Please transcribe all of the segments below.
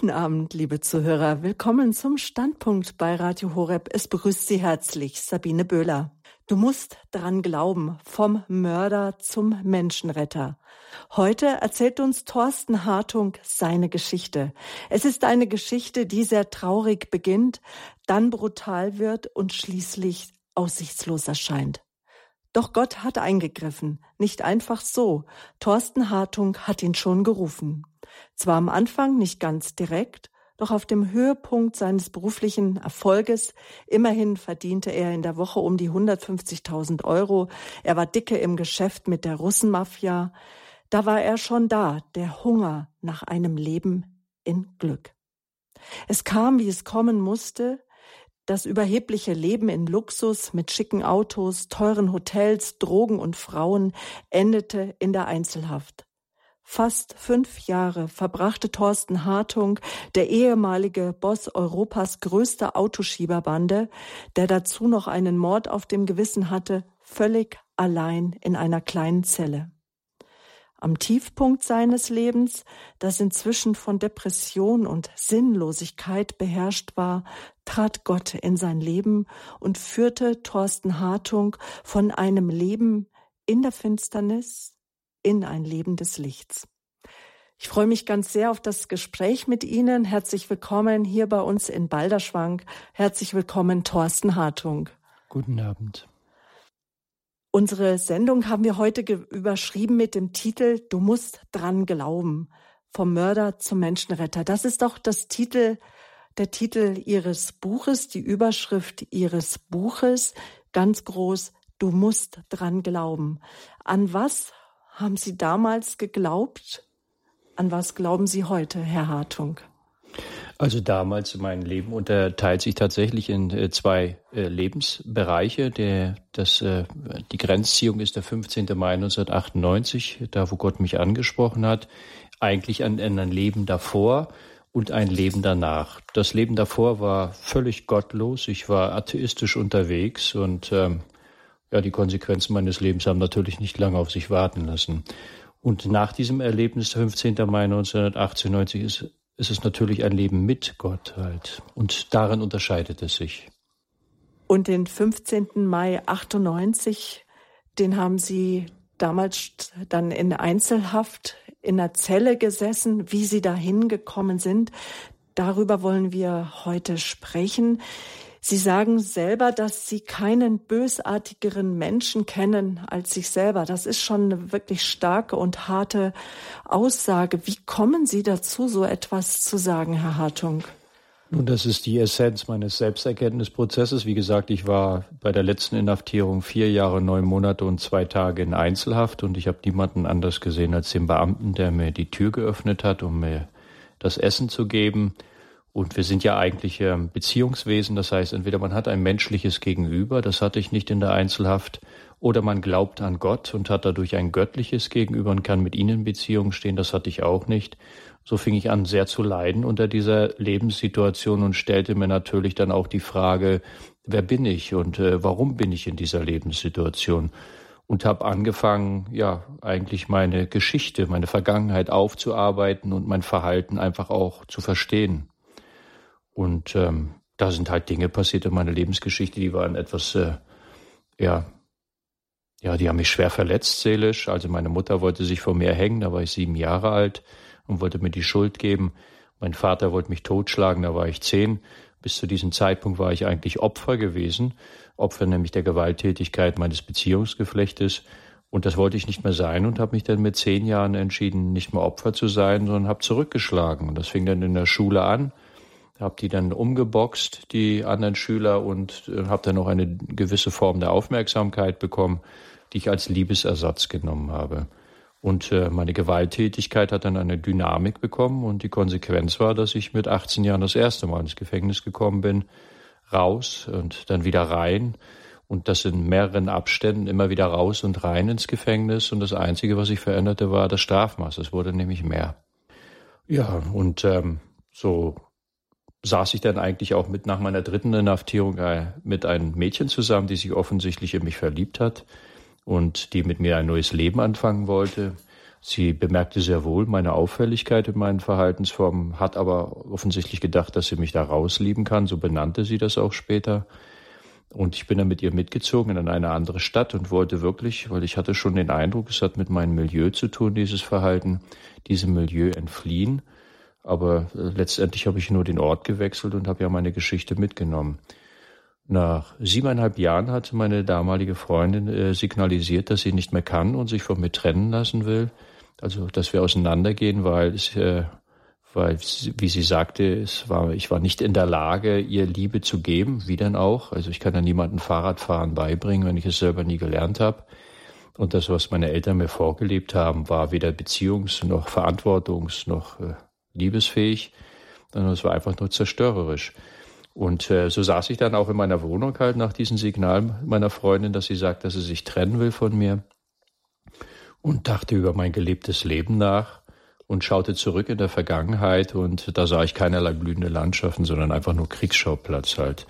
Guten Abend, liebe Zuhörer. Willkommen zum Standpunkt bei Radio Horeb. Es begrüßt Sie herzlich Sabine Böhler. Du musst dran glauben, vom Mörder zum Menschenretter. Heute erzählt uns Thorsten Hartung seine Geschichte. Es ist eine Geschichte, die sehr traurig beginnt, dann brutal wird und schließlich aussichtslos erscheint. Doch Gott hat eingegriffen, nicht einfach so. Thorsten Hartung hat ihn schon gerufen. Zwar am Anfang nicht ganz direkt, doch auf dem Höhepunkt seines beruflichen Erfolges, immerhin verdiente er in der Woche um die 150.000 Euro, er war dicke im Geschäft mit der Russenmafia, da war er schon da, der Hunger nach einem Leben in Glück. Es kam, wie es kommen musste, das überhebliche Leben in Luxus mit schicken Autos, teuren Hotels, Drogen und Frauen endete in der Einzelhaft. Fast fünf Jahre verbrachte Thorsten Hartung, der ehemalige Boss Europas größter Autoschieberbande, der dazu noch einen Mord auf dem Gewissen hatte, völlig allein in einer kleinen Zelle. Am Tiefpunkt seines Lebens, das inzwischen von Depression und Sinnlosigkeit beherrscht war, trat Gott in sein Leben und führte Thorsten Hartung von einem Leben in der Finsternis in ein Leben des Lichts. Ich freue mich ganz sehr auf das Gespräch mit Ihnen. Herzlich willkommen hier bei uns in Balderschwank. Herzlich willkommen, Thorsten Hartung. Guten Abend. Unsere Sendung haben wir heute überschrieben mit dem Titel Du musst dran glauben. Vom Mörder zum Menschenretter. Das ist doch das Titel, der Titel Ihres Buches, die Überschrift Ihres Buches. Ganz groß. Du musst dran glauben. An was haben Sie damals geglaubt? An was glauben Sie heute, Herr Hartung? Also damals mein Leben unterteilt sich tatsächlich in äh, zwei äh, Lebensbereiche. Der, das, äh, die Grenzziehung ist der 15. Mai 1998, da wo Gott mich angesprochen hat. Eigentlich an, ein Leben davor und ein Leben danach. Das Leben davor war völlig gottlos. Ich war atheistisch unterwegs und ähm, ja, die Konsequenzen meines Lebens haben natürlich nicht lange auf sich warten lassen. Und nach diesem Erlebnis, 15. Mai 1998, ist ist es natürlich ein Leben mit Gott halt. Und darin unterscheidet es sich. Und den 15. Mai 98, den haben Sie damals dann in Einzelhaft in der Zelle gesessen, wie Sie da hingekommen sind. Darüber wollen wir heute sprechen. Sie sagen selber, dass Sie keinen bösartigeren Menschen kennen als sich selber. Das ist schon eine wirklich starke und harte Aussage. Wie kommen Sie dazu, so etwas zu sagen, Herr Hartung? Nun, das ist die Essenz meines Selbsterkenntnisprozesses. Wie gesagt, ich war bei der letzten Inhaftierung vier Jahre, neun Monate und zwei Tage in Einzelhaft und ich habe niemanden anders gesehen als den Beamten, der mir die Tür geöffnet hat, um mir das Essen zu geben. Und wir sind ja eigentlich ähm, Beziehungswesen, das heißt, entweder man hat ein menschliches Gegenüber, das hatte ich nicht in der Einzelhaft, oder man glaubt an Gott und hat dadurch ein göttliches Gegenüber und kann mit ihnen in Beziehung stehen, das hatte ich auch nicht. So fing ich an, sehr zu leiden unter dieser Lebenssituation und stellte mir natürlich dann auch die Frage, wer bin ich und äh, warum bin ich in dieser Lebenssituation? Und habe angefangen, ja, eigentlich meine Geschichte, meine Vergangenheit aufzuarbeiten und mein Verhalten einfach auch zu verstehen. Und ähm, da sind halt Dinge passiert in meiner Lebensgeschichte, die waren etwas, äh, ja, ja, die haben mich schwer verletzt seelisch. Also meine Mutter wollte sich vor mir hängen, da war ich sieben Jahre alt und wollte mir die Schuld geben. Mein Vater wollte mich totschlagen, da war ich zehn. Bis zu diesem Zeitpunkt war ich eigentlich Opfer gewesen, Opfer nämlich der Gewalttätigkeit meines Beziehungsgeflechtes. Und das wollte ich nicht mehr sein und habe mich dann mit zehn Jahren entschieden, nicht mehr Opfer zu sein, sondern habe zurückgeschlagen. Und das fing dann in der Schule an habe die dann umgeboxt, die anderen Schüler, und äh, habe dann noch eine gewisse Form der Aufmerksamkeit bekommen, die ich als Liebesersatz genommen habe. Und äh, meine Gewalttätigkeit hat dann eine Dynamik bekommen und die Konsequenz war, dass ich mit 18 Jahren das erste Mal ins Gefängnis gekommen bin, raus und dann wieder rein und das in mehreren Abständen immer wieder raus und rein ins Gefängnis und das Einzige, was sich veränderte, war das Strafmaß. Es wurde nämlich mehr. Ja, und ähm, so saß ich dann eigentlich auch mit nach meiner dritten Inhaftierung äh, mit einem Mädchen zusammen, die sich offensichtlich in mich verliebt hat und die mit mir ein neues Leben anfangen wollte. Sie bemerkte sehr wohl meine Auffälligkeit in meinen Verhaltensformen, hat aber offensichtlich gedacht, dass sie mich da rauslieben kann. So benannte sie das auch später. Und ich bin dann mit ihr mitgezogen in eine andere Stadt und wollte wirklich, weil ich hatte schon den Eindruck, es hat mit meinem Milieu zu tun, dieses Verhalten, diesem Milieu entfliehen. Aber äh, letztendlich habe ich nur den Ort gewechselt und habe ja meine Geschichte mitgenommen. Nach siebeneinhalb Jahren hatte meine damalige Freundin äh, signalisiert, dass sie nicht mehr kann und sich von mir trennen lassen will. Also, dass wir auseinandergehen, weil es, äh, weil, wie sie sagte, es war, ich war nicht in der Lage, ihr Liebe zu geben, wie denn auch. Also, ich kann ja niemandem Fahrradfahren beibringen, wenn ich es selber nie gelernt habe. Und das, was meine Eltern mir vorgelebt haben, war weder beziehungs- noch verantwortungs- noch äh, liebesfähig, sondern es war einfach nur zerstörerisch. Und äh, so saß ich dann auch in meiner Wohnung halt nach diesem Signal meiner Freundin, dass sie sagt, dass sie sich trennen will von mir und dachte über mein gelebtes Leben nach und schaute zurück in der Vergangenheit und da sah ich keinerlei blühende Landschaften, sondern einfach nur Kriegsschauplatz halt.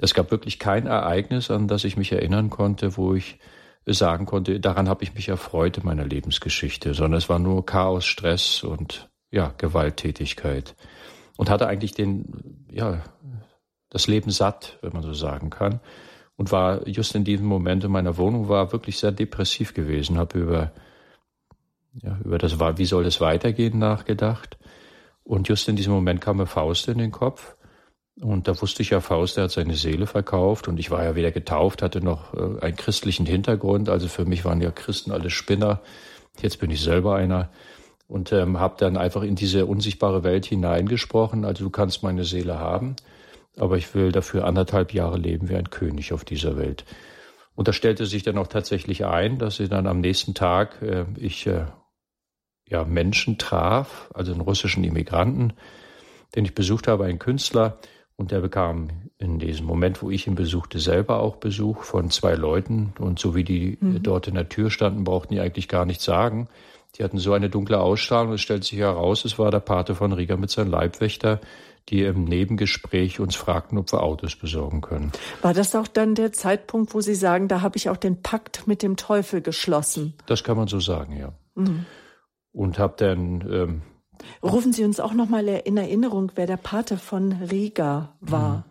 Es gab wirklich kein Ereignis, an das ich mich erinnern konnte, wo ich sagen konnte, daran habe ich mich erfreut in meiner Lebensgeschichte, sondern es war nur Chaos, Stress und ja, Gewalttätigkeit. Und hatte eigentlich den, ja, das Leben satt, wenn man so sagen kann. Und war just in diesem Moment in meiner Wohnung, war wirklich sehr depressiv gewesen, habe über, ja, über das, wie soll das weitergehen, nachgedacht. Und just in diesem Moment kam mir Faust in den Kopf. Und da wusste ich ja, Faust, der hat seine Seele verkauft und ich war ja wieder getauft, hatte noch äh, einen christlichen Hintergrund. Also für mich waren ja Christen alle Spinner. Jetzt bin ich selber einer und ähm, habe dann einfach in diese unsichtbare Welt hineingesprochen. Also du kannst meine Seele haben aber ich will dafür anderthalb Jahre leben wie ein König auf dieser Welt. Und das stellte sich dann auch tatsächlich ein, dass ich dann am nächsten Tag äh, ich äh, ja Menschen traf, also einen russischen Immigranten, den ich besucht habe, einen Künstler, und der bekam in diesem Moment, wo ich ihn besuchte, selber auch Besuch von zwei Leuten. Und so wie die mhm. dort in der Tür standen, brauchten die eigentlich gar nichts sagen. Die hatten so eine dunkle Ausstrahlung. Es stellt sich heraus, es war der Pate von Riga mit seinem Leibwächter, die im Nebengespräch uns fragten, ob wir Autos besorgen können. War das auch dann der Zeitpunkt, wo Sie sagen, da habe ich auch den Pakt mit dem Teufel geschlossen? Das kann man so sagen, ja. Mhm. Und habe dann. Ähm, Rufen Sie uns auch noch mal in Erinnerung, wer der Pate von Riga war. Mhm.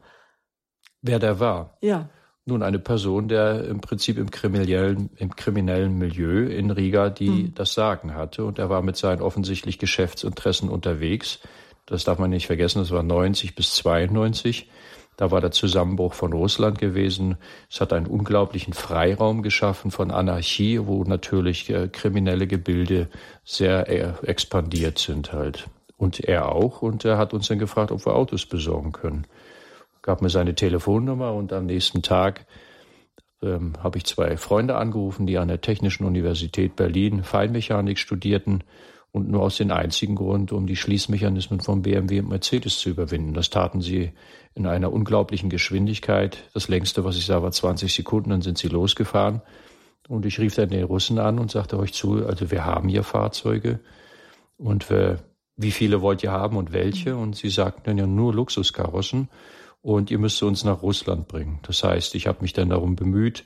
Wer der war? Ja. Nun, eine Person, der im Prinzip im kriminellen, im kriminellen Milieu in Riga die mhm. das Sagen hatte. Und er war mit seinen offensichtlich Geschäftsinteressen unterwegs das darf man nicht vergessen, das war 90 bis 92. Da war der Zusammenbruch von Russland gewesen. Es hat einen unglaublichen Freiraum geschaffen von Anarchie, wo natürlich äh, kriminelle Gebilde sehr äh, expandiert sind halt. Und er auch. Und er hat uns dann gefragt, ob wir Autos besorgen können. Gab mir seine Telefonnummer und am nächsten Tag ähm, habe ich zwei Freunde angerufen, die an der Technischen Universität Berlin Feinmechanik studierten und nur aus dem einzigen Grund, um die Schließmechanismen von BMW und Mercedes zu überwinden. Das taten sie in einer unglaublichen Geschwindigkeit. Das längste, was ich sah, war 20 Sekunden, dann sind sie losgefahren. Und ich rief dann den Russen an und sagte euch zu, also wir haben hier Fahrzeuge und wir, wie viele wollt ihr haben und welche? Und sie sagten dann ja nur Luxuskarossen und ihr müsst uns nach Russland bringen. Das heißt, ich habe mich dann darum bemüht,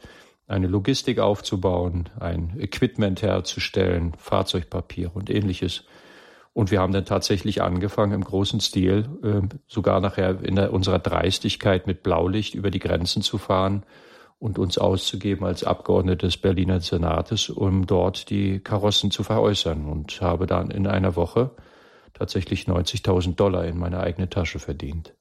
eine Logistik aufzubauen, ein Equipment herzustellen, Fahrzeugpapier und ähnliches. Und wir haben dann tatsächlich angefangen im großen Stil, äh, sogar nachher in der, unserer Dreistigkeit mit Blaulicht über die Grenzen zu fahren und uns auszugeben als Abgeordnete des Berliner Senates, um dort die Karossen zu veräußern und habe dann in einer Woche tatsächlich 90.000 Dollar in meine eigene Tasche verdient.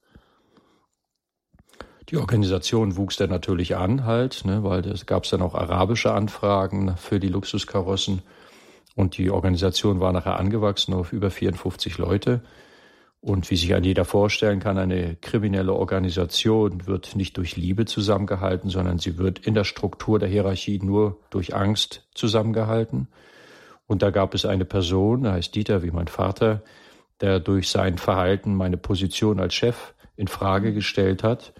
Die Organisation wuchs dann natürlich an halt, ne, weil es gab dann auch arabische Anfragen für die Luxuskarossen und die Organisation war nachher angewachsen auf über 54 Leute. Und wie sich ein jeder vorstellen kann, eine kriminelle Organisation wird nicht durch Liebe zusammengehalten, sondern sie wird in der Struktur der Hierarchie nur durch Angst zusammengehalten. Und da gab es eine Person, der heißt Dieter wie mein Vater, der durch sein Verhalten meine Position als Chef in Frage gestellt hat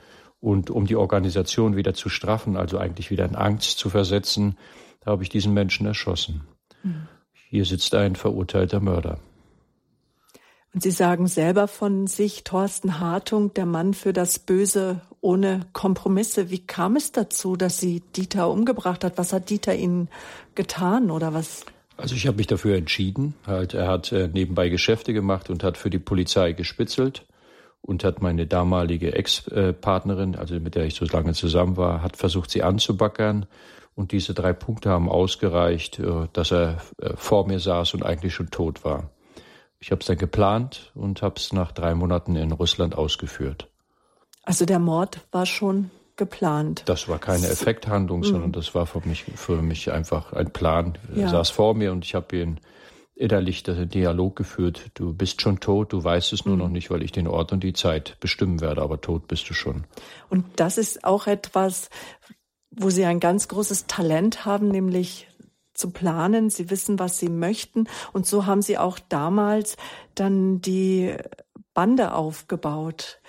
und um die Organisation wieder zu straffen, also eigentlich wieder in Angst zu versetzen, habe ich diesen Menschen erschossen. Mhm. Hier sitzt ein verurteilter Mörder. Und Sie sagen selber von sich, Thorsten Hartung, der Mann für das Böse ohne Kompromisse. Wie kam es dazu, dass Sie Dieter umgebracht hat? Was hat Dieter Ihnen getan oder was? Also ich habe mich dafür entschieden. Halt, er hat äh, nebenbei Geschäfte gemacht und hat für die Polizei gespitzelt und hat meine damalige Ex-Partnerin, also mit der ich so lange zusammen war, hat versucht, sie anzubackern. Und diese drei Punkte haben ausgereicht, äh, dass er äh, vor mir saß und eigentlich schon tot war. Ich habe es dann geplant und habe es nach drei Monaten in Russland ausgeführt. Also der Mord war schon geplant. Das war keine Effekthandlung, so, sondern das war für mich, für mich einfach ein Plan. Ja. Er saß vor mir und ich habe ihn innerlich den Dialog geführt. Du bist schon tot, du weißt es nur mhm. noch nicht, weil ich den Ort und die Zeit bestimmen werde, aber tot bist du schon. Und das ist auch etwas, wo Sie ein ganz großes Talent haben, nämlich zu planen. Sie wissen, was Sie möchten. Und so haben Sie auch damals dann die Bande aufgebaut,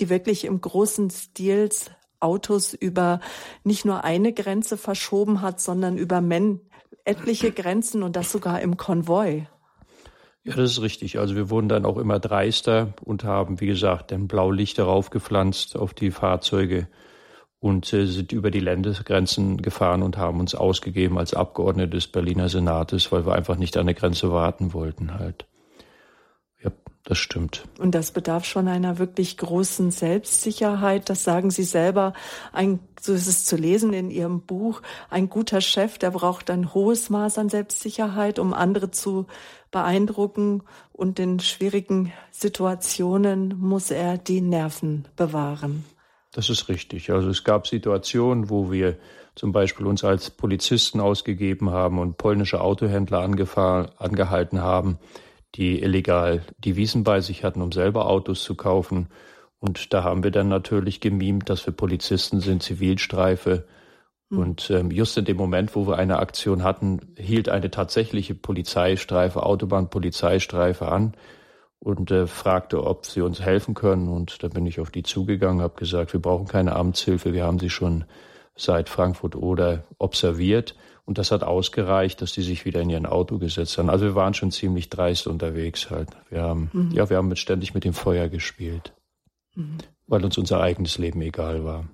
die wirklich im großen Stils Autos über nicht nur eine Grenze verschoben hat, sondern über men etliche Grenzen und das sogar im Konvoi. Ja, das ist richtig. Also wir wurden dann auch immer dreister und haben, wie gesagt, dann Blaulichter raufgepflanzt auf die Fahrzeuge und äh, sind über die Landesgrenzen gefahren und haben uns ausgegeben als Abgeordnete des Berliner Senates, weil wir einfach nicht an der Grenze warten wollten halt. Ja, das stimmt. Und das bedarf schon einer wirklich großen Selbstsicherheit. Das sagen Sie selber. Ein, so ist es zu lesen in Ihrem Buch. Ein guter Chef, der braucht ein hohes Maß an Selbstsicherheit, um andere zu beeindrucken. Und in schwierigen Situationen muss er die Nerven bewahren. Das ist richtig. Also es gab Situationen, wo wir zum Beispiel uns als Polizisten ausgegeben haben und polnische Autohändler angehalten haben, die illegal Devisen bei sich hatten, um selber Autos zu kaufen. Und da haben wir dann natürlich gemimt, dass wir Polizisten sind, Zivilstreife. Mhm. Und ähm, just in dem Moment, wo wir eine Aktion hatten, hielt eine tatsächliche Polizeistreife, Autobahnpolizeistreife an und äh, fragte, ob sie uns helfen können. Und da bin ich auf die zugegangen, habe gesagt, wir brauchen keine Amtshilfe, wir haben sie schon seit Frankfurt oder observiert. Und das hat ausgereicht, dass die sich wieder in ihren Auto gesetzt haben. Also wir waren schon ziemlich dreist unterwegs halt. Wir haben, mhm. ja, wir haben mit, ständig mit dem Feuer gespielt, mhm. weil uns unser eigenes Leben egal war.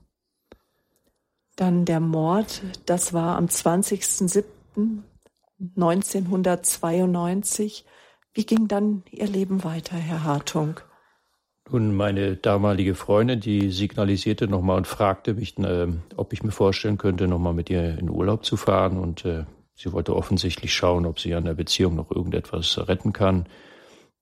Dann der Mord, das war am 20.07.1992. Wie ging dann Ihr Leben weiter, Herr Hartung? Nun, meine damalige Freundin, die signalisierte nochmal und fragte mich, äh, ob ich mir vorstellen könnte, nochmal mit ihr in Urlaub zu fahren. Und äh, sie wollte offensichtlich schauen, ob sie an der Beziehung noch irgendetwas retten kann.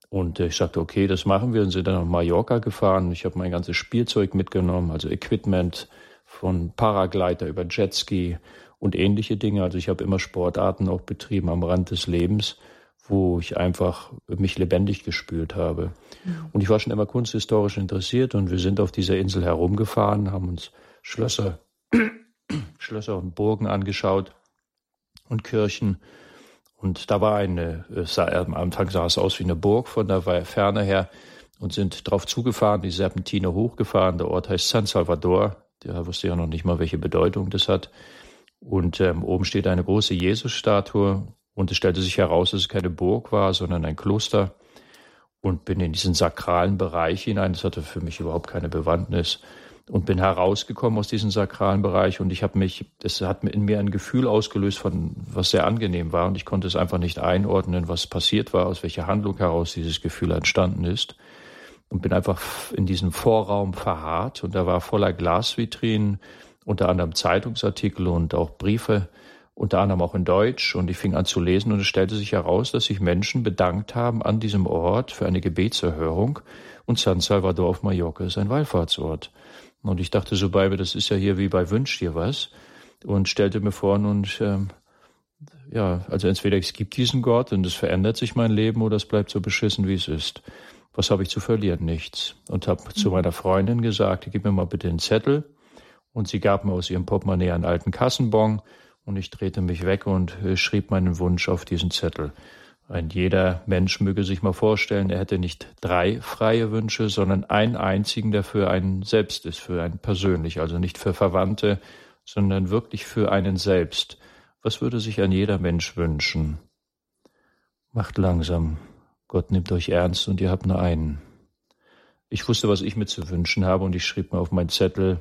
Und äh, ich sagte, okay, das machen wir und sind dann nach Mallorca gefahren. Ich habe mein ganzes Spielzeug mitgenommen, also Equipment von Paraglider über Jetski und ähnliche Dinge. Also ich habe immer Sportarten auch betrieben am Rand des Lebens wo ich einfach mich lebendig gespürt habe. Mhm. Und ich war schon immer kunsthistorisch interessiert und wir sind auf dieser Insel herumgefahren, haben uns Schlösser, Schlösser und Burgen angeschaut und Kirchen. Und da war eine, sah, am Anfang sah es aus wie eine Burg von der Ferne her und sind drauf zugefahren, die Serpentine hochgefahren. Der Ort heißt San Salvador. Der wusste ja noch nicht mal, welche Bedeutung das hat. Und ähm, oben steht eine große Jesusstatue und es stellte sich heraus, dass es keine Burg war, sondern ein Kloster. Und bin in diesen sakralen Bereich hinein. Das hatte für mich überhaupt keine Bewandtnis. Und bin herausgekommen aus diesem sakralen Bereich. Und ich habe mich, das hat in mir ein Gefühl ausgelöst von, was sehr angenehm war. Und ich konnte es einfach nicht einordnen, was passiert war, aus welcher Handlung heraus dieses Gefühl entstanden ist. Und bin einfach in diesem Vorraum verharrt. Und da war voller Glasvitrinen, unter anderem Zeitungsartikel und auch Briefe unter anderem auch in Deutsch. Und ich fing an zu lesen und es stellte sich heraus, dass sich Menschen bedankt haben an diesem Ort für eine Gebetserhörung. Und San Salvador auf Mallorca ist ein Wallfahrtsort. Und ich dachte so bei mir, das ist ja hier wie bei Wünsch dir was. Und stellte mir vor, und ähm, ja, also entweder es gibt diesen Gott und es verändert sich mein Leben oder es bleibt so beschissen, wie es ist. Was habe ich zu verlieren? Nichts. Und habe mhm. zu meiner Freundin gesagt, gib mir mal bitte einen Zettel. Und sie gab mir aus ihrem Portemonnaie einen alten Kassenbon und ich drehte mich weg und äh, schrieb meinen Wunsch auf diesen Zettel. Ein jeder Mensch möge sich mal vorstellen, er hätte nicht drei freie Wünsche, sondern einen einzigen, der für einen selbst ist, für einen persönlich, also nicht für Verwandte, sondern wirklich für einen selbst. Was würde sich ein jeder Mensch wünschen? Macht langsam. Gott nimmt euch ernst und ihr habt nur einen. Ich wusste, was ich mir zu wünschen habe und ich schrieb mir auf meinen Zettel,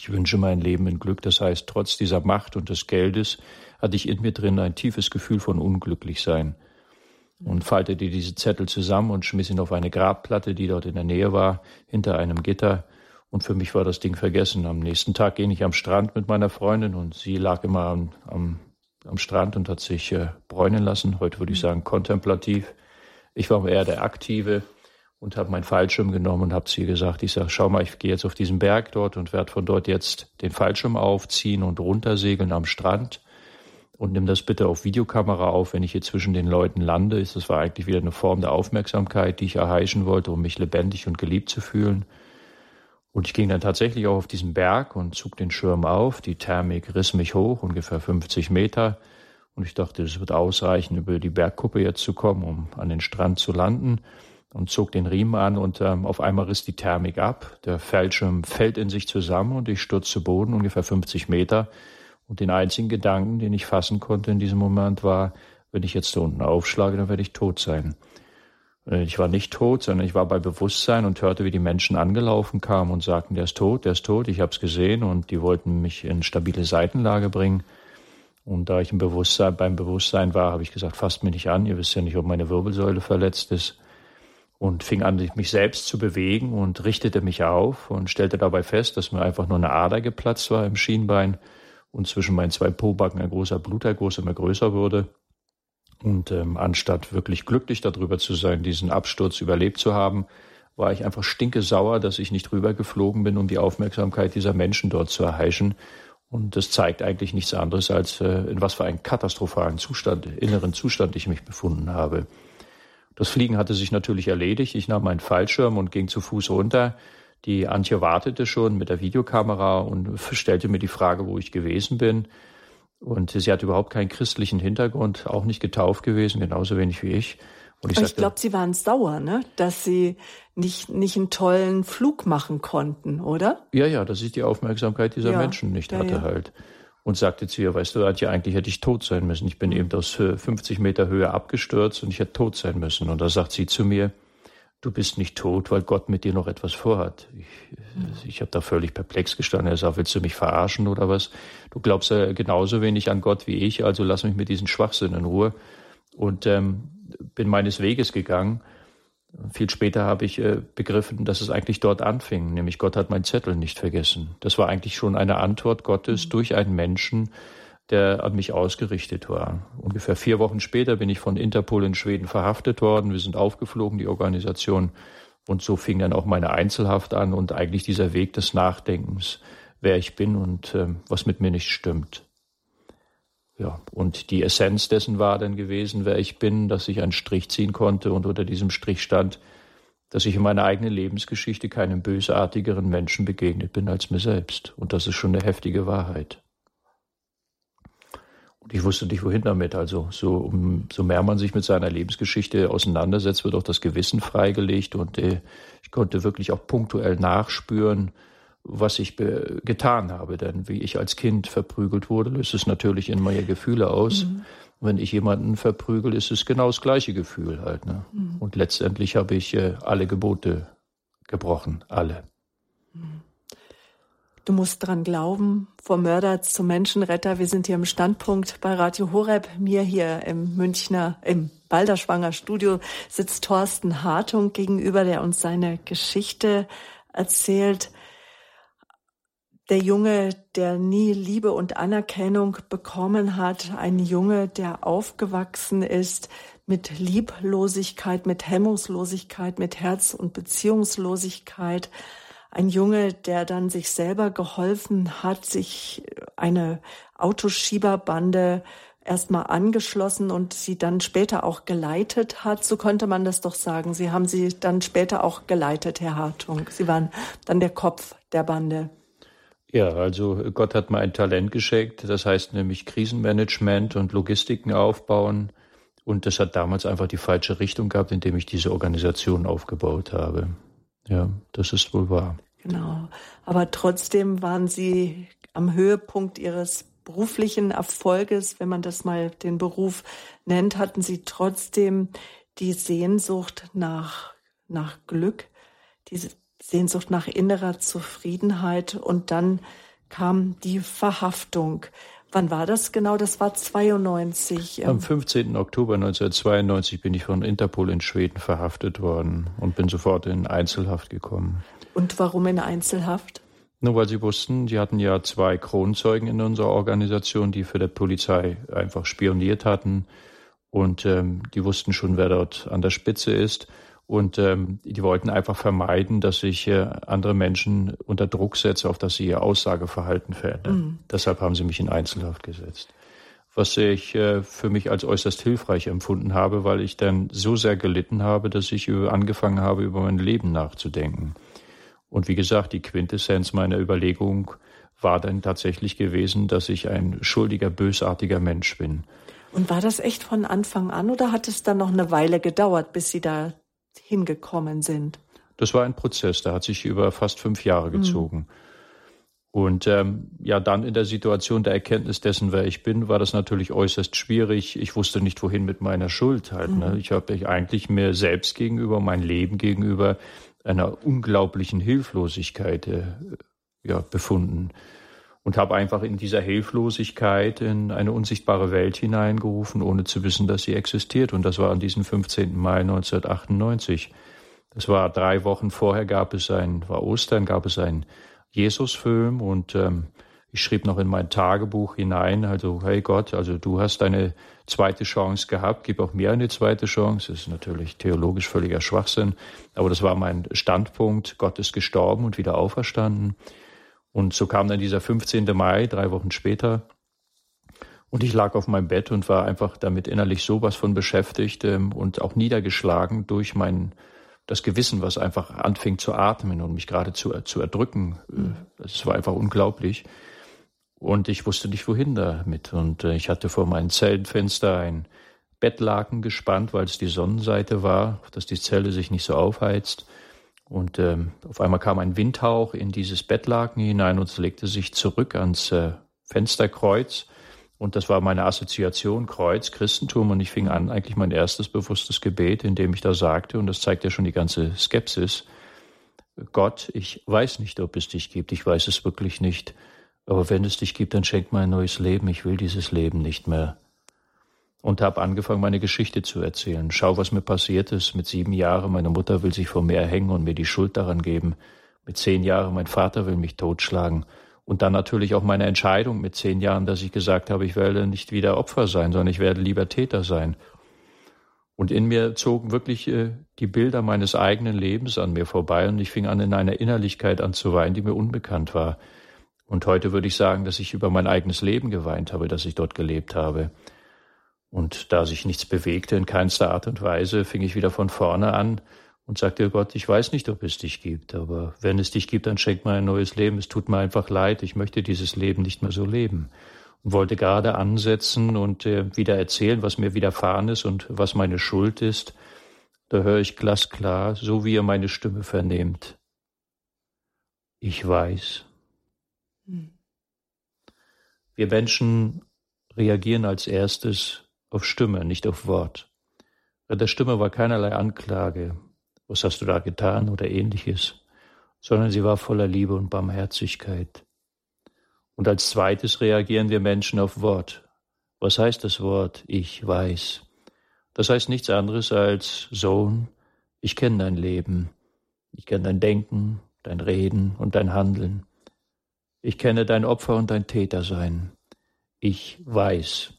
Ich wünsche mein Leben in Glück. Das heißt, trotz dieser Macht und des Geldes hatte ich in mir drin ein tiefes Gefühl von Unglücklichsein und faltete diese Zettel zusammen und schmiss ihn auf eine Grabplatte, die dort in der Nähe war, hinter einem Gitter. Und für mich war das Ding vergessen. Am nächsten Tag ging ich am Strand mit meiner Freundin und sie lag immer am, am, am Strand und hat sich äh, bräunen lassen. Heute würde ich sagen kontemplativ. Ich war eher der Aktive und habe meinen Fallschirm genommen und habe zu ihr gesagt, ich sage, schau mal, ich gehe jetzt auf diesen Berg dort und werde von dort jetzt den Fallschirm aufziehen und runtersegeln am Strand und nimm das bitte auf Videokamera auf, wenn ich hier zwischen den Leuten lande. Das war eigentlich wieder eine Form der Aufmerksamkeit, die ich erheischen wollte, um mich lebendig und geliebt zu fühlen. Und ich ging dann tatsächlich auch auf diesen Berg und zog den Schirm auf. Die Thermik riss mich hoch, ungefähr 50 Meter. Und ich dachte, es wird ausreichen, über die Bergkuppe jetzt zu kommen, um an den Strand zu landen. Und zog den Riemen an und ähm, auf einmal riss die Thermik ab. Der Fallschirm fällt in sich zusammen und ich stürze zu Boden, ungefähr 50 Meter. Und den einzigen Gedanken, den ich fassen konnte in diesem Moment war, wenn ich jetzt da unten aufschlage, dann werde ich tot sein. Äh, ich war nicht tot, sondern ich war bei Bewusstsein und hörte, wie die Menschen angelaufen kamen und sagten, der ist tot, der ist tot. Ich habe es gesehen und die wollten mich in stabile Seitenlage bringen. Und da ich im Bewusstsein, beim Bewusstsein war, habe ich gesagt, fasst mich nicht an. Ihr wisst ja nicht, ob meine Wirbelsäule verletzt ist. Und fing an, mich selbst zu bewegen und richtete mich auf und stellte dabei fest, dass mir einfach nur eine Ader geplatzt war im Schienbein und zwischen meinen zwei Pobacken ein großer Bluterguss immer größer wurde. Und ähm, anstatt wirklich glücklich darüber zu sein, diesen Absturz überlebt zu haben, war ich einfach stinkesauer, dass ich nicht rübergeflogen bin, um die Aufmerksamkeit dieser Menschen dort zu erheischen. Und das zeigt eigentlich nichts anderes, als äh, in was für einen katastrophalen Zustand, inneren Zustand ich mich befunden habe. Das Fliegen hatte sich natürlich erledigt. Ich nahm meinen Fallschirm und ging zu Fuß runter. Die Antje wartete schon mit der Videokamera und stellte mir die Frage, wo ich gewesen bin. Und sie hat überhaupt keinen christlichen Hintergrund, auch nicht getauft gewesen, genauso wenig wie ich. Und ich, ich glaube, Sie waren sauer, ne? dass Sie nicht, nicht einen tollen Flug machen konnten, oder? Ja, ja, dass ich die Aufmerksamkeit dieser ja, Menschen nicht ja, hatte ja. halt. Und sagte zu ihr, weißt du, Antje, eigentlich hätte ich tot sein müssen. Ich bin mhm. eben aus 50 Meter Höhe abgestürzt und ich hätte tot sein müssen. Und da sagt sie zu mir, du bist nicht tot, weil Gott mit dir noch etwas vorhat. Ich, ich habe da völlig perplex gestanden. Er sagt, willst du mich verarschen oder was? Du glaubst ja genauso wenig an Gott wie ich, also lass mich mit diesem Schwachsinn in Ruhe. Und ähm, bin meines Weges gegangen. Viel später habe ich äh, begriffen, dass es eigentlich dort anfing, nämlich Gott hat meinen Zettel nicht vergessen. Das war eigentlich schon eine Antwort Gottes mhm. durch einen Menschen, der an mich ausgerichtet war. Ungefähr vier Wochen später bin ich von Interpol in Schweden verhaftet worden. Wir sind aufgeflogen, die Organisation. Und so fing dann auch meine Einzelhaft an und eigentlich dieser Weg des Nachdenkens, wer ich bin und äh, was mit mir nicht stimmt. Ja, und die Essenz dessen war dann gewesen, wer ich bin, dass ich einen Strich ziehen konnte und unter diesem Strich stand, dass ich in meiner eigenen Lebensgeschichte keinem bösartigeren Menschen begegnet bin als mir selbst. Und das ist schon eine heftige Wahrheit. Und ich wusste nicht, wohin damit. Also so, um, so mehr man sich mit seiner Lebensgeschichte auseinandersetzt, wird auch das Gewissen freigelegt. Und äh, ich konnte wirklich auch punktuell nachspüren, was ich getan habe. Denn wie ich als Kind verprügelt wurde, löst es natürlich in mir Gefühle aus. Mhm. Wenn ich jemanden verprügel, ist es genau das gleiche Gefühl halt. Ne? Mhm. Und letztendlich habe ich äh, alle Gebote gebrochen, alle. Mhm. Du musst dran glauben, vom Mörder zum Menschenretter. Wir sind hier im Standpunkt bei Radio Horeb. Mir hier im Münchner, im Balderschwanger Studio sitzt Thorsten Hartung gegenüber, der uns seine Geschichte erzählt. Der Junge, der nie Liebe und Anerkennung bekommen hat, ein Junge, der aufgewachsen ist mit Lieblosigkeit, mit Hemmungslosigkeit, mit Herz- und Beziehungslosigkeit, ein Junge, der dann sich selber geholfen hat, sich eine Autoschieberbande erstmal angeschlossen und sie dann später auch geleitet hat. So könnte man das doch sagen. Sie haben sie dann später auch geleitet, Herr Hartung. Sie waren dann der Kopf der Bande. Ja, also Gott hat mir ein Talent geschenkt, das heißt nämlich Krisenmanagement und Logistiken aufbauen. Und das hat damals einfach die falsche Richtung gehabt, indem ich diese Organisation aufgebaut habe. Ja, das ist wohl wahr. Genau. Aber trotzdem waren Sie am Höhepunkt Ihres beruflichen Erfolges, wenn man das mal den Beruf nennt, hatten Sie trotzdem die Sehnsucht nach, nach Glück, diese Sehnsucht nach innerer Zufriedenheit und dann kam die Verhaftung. Wann war das genau? Das war 92. Am 15. Oktober 1992 bin ich von Interpol in Schweden verhaftet worden und bin sofort in Einzelhaft gekommen. Und warum in Einzelhaft? Nur weil sie wussten, sie hatten ja zwei Kronzeugen in unserer Organisation, die für die Polizei einfach spioniert hatten. Und ähm, die wussten schon, wer dort an der Spitze ist. Und ähm, die wollten einfach vermeiden, dass ich äh, andere Menschen unter Druck setze, auf dass sie ihr Aussageverhalten verändern. Mhm. Deshalb haben sie mich in Einzelhaft gesetzt. Was ich äh, für mich als äußerst hilfreich empfunden habe, weil ich dann so sehr gelitten habe, dass ich angefangen habe, über mein Leben nachzudenken. Und wie gesagt, die Quintessenz meiner Überlegung war dann tatsächlich gewesen, dass ich ein schuldiger, bösartiger Mensch bin. Und war das echt von Anfang an oder hat es dann noch eine Weile gedauert, bis Sie da hingekommen sind? Das war ein Prozess, der hat sich über fast fünf Jahre gezogen. Mhm. Und ähm, ja, dann in der Situation der Erkenntnis dessen, wer ich bin, war das natürlich äußerst schwierig. Ich wusste nicht, wohin mit meiner Schuld halt. Mhm. Ne? Ich habe mich eigentlich mir selbst gegenüber, mein Leben gegenüber einer unglaublichen Hilflosigkeit äh, ja, befunden und habe einfach in dieser Hilflosigkeit in eine unsichtbare Welt hineingerufen, ohne zu wissen, dass sie existiert. Und das war an diesem 15. Mai 1998. Das war drei Wochen vorher gab es ein, war Ostern, gab es einen Jesusfilm und ähm, ich schrieb noch in mein Tagebuch hinein, also hey Gott, also du hast deine zweite Chance gehabt, gib auch mir eine zweite Chance. Das ist natürlich theologisch völliger Schwachsinn, aber das war mein Standpunkt. Gott ist gestorben und wieder auferstanden. Und so kam dann dieser 15. Mai, drei Wochen später. Und ich lag auf meinem Bett und war einfach damit innerlich sowas von beschäftigt ähm, und auch niedergeschlagen durch mein, das Gewissen, was einfach anfing zu atmen und mich gerade zu, zu erdrücken. Äh, das war einfach unglaublich. Und ich wusste nicht, wohin damit. Und äh, ich hatte vor meinem Zellenfenster ein Bettlaken gespannt, weil es die Sonnenseite war, dass die Zelle sich nicht so aufheizt. Und ähm, auf einmal kam ein Windhauch in dieses Bettlaken hinein und legte sich zurück ans äh, Fensterkreuz. Und das war meine Assoziation, Kreuz, Christentum. Und ich fing an, eigentlich mein erstes bewusstes Gebet, in dem ich da sagte, und das zeigt ja schon die ganze Skepsis, Gott, ich weiß nicht, ob es dich gibt, ich weiß es wirklich nicht. Aber wenn es dich gibt, dann schenk mir ein neues Leben. Ich will dieses Leben nicht mehr und habe angefangen, meine Geschichte zu erzählen. Schau, was mir passiert ist. Mit sieben Jahren, meine Mutter will sich vor mir erhängen und mir die Schuld daran geben. Mit zehn Jahren, mein Vater will mich totschlagen. Und dann natürlich auch meine Entscheidung mit zehn Jahren, dass ich gesagt habe, ich werde nicht wieder Opfer sein, sondern ich werde lieber Täter sein. Und in mir zogen wirklich äh, die Bilder meines eigenen Lebens an mir vorbei und ich fing an, in einer Innerlichkeit an zu weinen, die mir unbekannt war. Und heute würde ich sagen, dass ich über mein eigenes Leben geweint habe, dass ich dort gelebt habe. Und da sich nichts bewegte in keinster Art und Weise, fing ich wieder von vorne an und sagte, Gott, ich weiß nicht, ob es dich gibt, aber wenn es dich gibt, dann schenk mir ein neues Leben. Es tut mir einfach leid, ich möchte dieses Leben nicht mehr so leben. Und wollte gerade ansetzen und äh, wieder erzählen, was mir widerfahren ist und was meine Schuld ist. Da höre ich glasklar, so wie ihr meine Stimme vernehmt. Ich weiß. Hm. Wir Menschen reagieren als erstes auf Stimme, nicht auf Wort. Bei der Stimme war keinerlei Anklage, was hast du da getan oder ähnliches, sondern sie war voller Liebe und Barmherzigkeit. Und als zweites reagieren wir Menschen auf Wort. Was heißt das Wort ich weiß? Das heißt nichts anderes als Sohn, ich kenne dein Leben, ich kenne dein Denken, dein Reden und dein Handeln. Ich kenne dein Opfer und dein Tätersein. Ich weiß.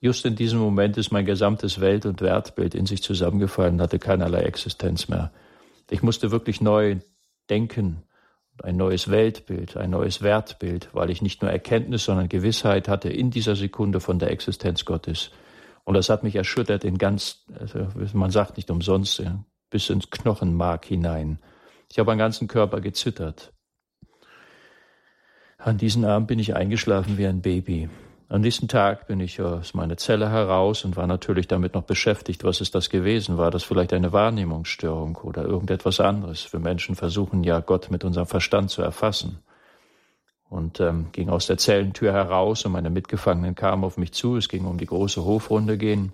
Just in diesem Moment ist mein gesamtes Welt- und Wertbild in sich zusammengefallen, hatte keinerlei Existenz mehr. Ich musste wirklich neu denken, ein neues Weltbild, ein neues Wertbild, weil ich nicht nur Erkenntnis, sondern Gewissheit hatte in dieser Sekunde von der Existenz Gottes. Und das hat mich erschüttert in ganz, also man sagt nicht umsonst, bis ins Knochenmark hinein. Ich habe am ganzen Körper gezittert. An diesem Abend bin ich eingeschlafen wie ein Baby. Am nächsten Tag bin ich aus meiner Zelle heraus und war natürlich damit noch beschäftigt, was ist das gewesen? War das vielleicht eine Wahrnehmungsstörung oder irgendetwas anderes? Wir Menschen versuchen ja, Gott mit unserem Verstand zu erfassen. Und ähm, ging aus der Zellentür heraus und meine Mitgefangenen kamen auf mich zu. Es ging um die große Hofrunde gehen.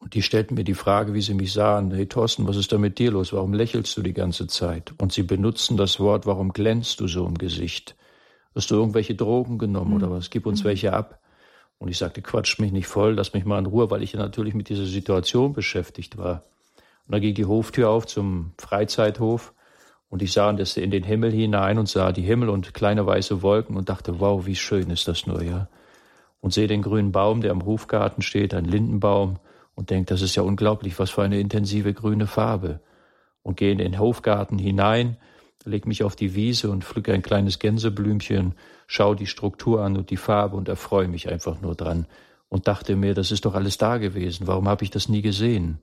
Und die stellten mir die Frage, wie sie mich sahen, hey Thorsten, was ist da mit dir los? Warum lächelst du die ganze Zeit? Und sie benutzten das Wort, warum glänzt du so im Gesicht? Hast du irgendwelche Drogen genommen mhm. oder was? Gib uns mhm. welche ab. Und ich sagte, quatsch mich nicht voll, lass mich mal in Ruhe, weil ich ja natürlich mit dieser Situation beschäftigt war. Und dann ging die Hoftür auf zum Freizeithof und ich sah in den Himmel hinein und sah die Himmel und kleine weiße Wolken und dachte, wow, wie schön ist das nur, ja. Und sehe den grünen Baum, der am Hofgarten steht, ein Lindenbaum und denke, das ist ja unglaublich, was für eine intensive grüne Farbe. Und gehe in den Hofgarten hinein, leg mich auf die Wiese und pflücke ein kleines Gänseblümchen, schau die Struktur an und die Farbe und erfreue mich einfach nur dran und dachte mir, das ist doch alles da gewesen, warum habe ich das nie gesehen?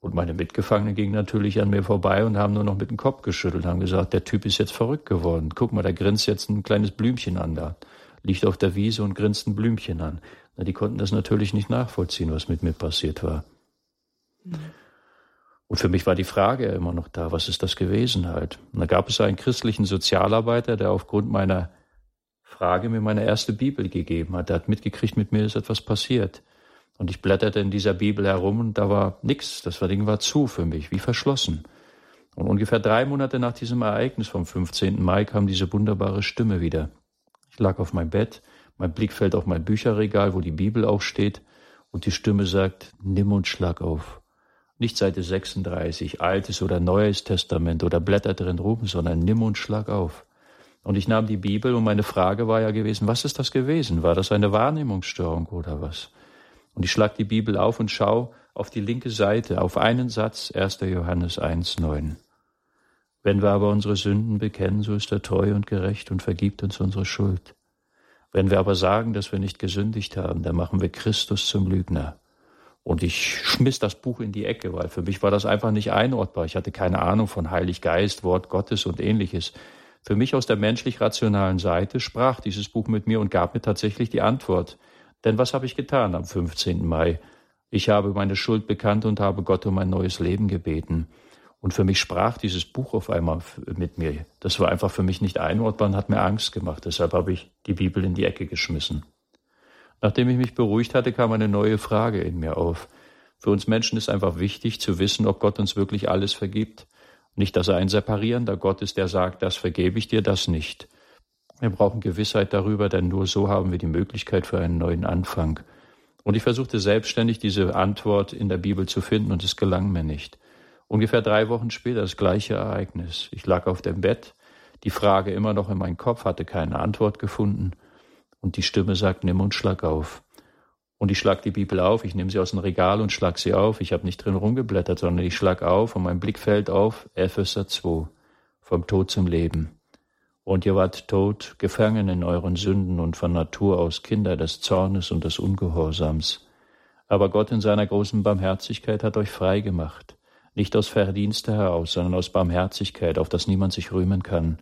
Und meine Mitgefangenen gingen natürlich an mir vorbei und haben nur noch mit dem Kopf geschüttelt, haben gesagt, der Typ ist jetzt verrückt geworden. Guck mal, der grinst jetzt ein kleines Blümchen an da. Liegt auf der Wiese und grinst ein Blümchen an. Na, die konnten das natürlich nicht nachvollziehen, was mit mir passiert war. Mhm. Und für mich war die Frage immer noch da, was ist das gewesen halt? Und da gab es einen christlichen Sozialarbeiter, der aufgrund meiner Frage mir meine erste Bibel gegeben hat. Der hat mitgekriegt, mit mir ist etwas passiert. Und ich blätterte in dieser Bibel herum und da war nichts. Das Ding war zu für mich, wie verschlossen. Und ungefähr drei Monate nach diesem Ereignis vom 15. Mai kam diese wunderbare Stimme wieder. Ich lag auf meinem Bett, mein Blick fällt auf mein Bücherregal, wo die Bibel auch steht, und die Stimme sagt, nimm und schlag auf. Nicht Seite 36, Altes oder Neues Testament oder Blätter drin rum, sondern nimm und schlag auf. Und ich nahm die Bibel und meine Frage war ja gewesen, was ist das gewesen? War das eine Wahrnehmungsstörung oder was? Und ich schlag die Bibel auf und schau auf die linke Seite, auf einen Satz, 1. Johannes 1, 9. Wenn wir aber unsere Sünden bekennen, so ist er treu und gerecht und vergibt uns unsere Schuld. Wenn wir aber sagen, dass wir nicht gesündigt haben, dann machen wir Christus zum Lügner und ich schmiss das Buch in die Ecke, weil für mich war das einfach nicht einordbar. Ich hatte keine Ahnung von Heilig Geist, Wort Gottes und ähnliches. Für mich aus der menschlich-rationalen Seite sprach dieses Buch mit mir und gab mir tatsächlich die Antwort. Denn was habe ich getan am 15. Mai? Ich habe meine Schuld bekannt und habe Gott um ein neues Leben gebeten. Und für mich sprach dieses Buch auf einmal mit mir. Das war einfach für mich nicht einordbar und hat mir Angst gemacht. Deshalb habe ich die Bibel in die Ecke geschmissen. Nachdem ich mich beruhigt hatte, kam eine neue Frage in mir auf. Für uns Menschen ist einfach wichtig zu wissen, ob Gott uns wirklich alles vergibt. Nicht, dass er ein separierender Gott ist, der sagt, das vergebe ich dir, das nicht. Wir brauchen Gewissheit darüber, denn nur so haben wir die Möglichkeit für einen neuen Anfang. Und ich versuchte selbstständig diese Antwort in der Bibel zu finden und es gelang mir nicht. Ungefähr drei Wochen später das gleiche Ereignis. Ich lag auf dem Bett, die Frage immer noch in meinem Kopf, hatte keine Antwort gefunden und die Stimme sagt, nimm und schlag auf. Und ich schlag die Bibel auf, ich nehme sie aus dem Regal und schlag sie auf. Ich habe nicht drin rumgeblättert, sondern ich schlag auf und mein Blick fällt auf Epheser 2, vom Tod zum Leben. Und ihr wart tot, gefangen in euren Sünden und von Natur aus Kinder des Zornes und des Ungehorsams. Aber Gott in seiner großen Barmherzigkeit hat euch frei gemacht, nicht aus Verdienste heraus, sondern aus Barmherzigkeit, auf das niemand sich rühmen kann.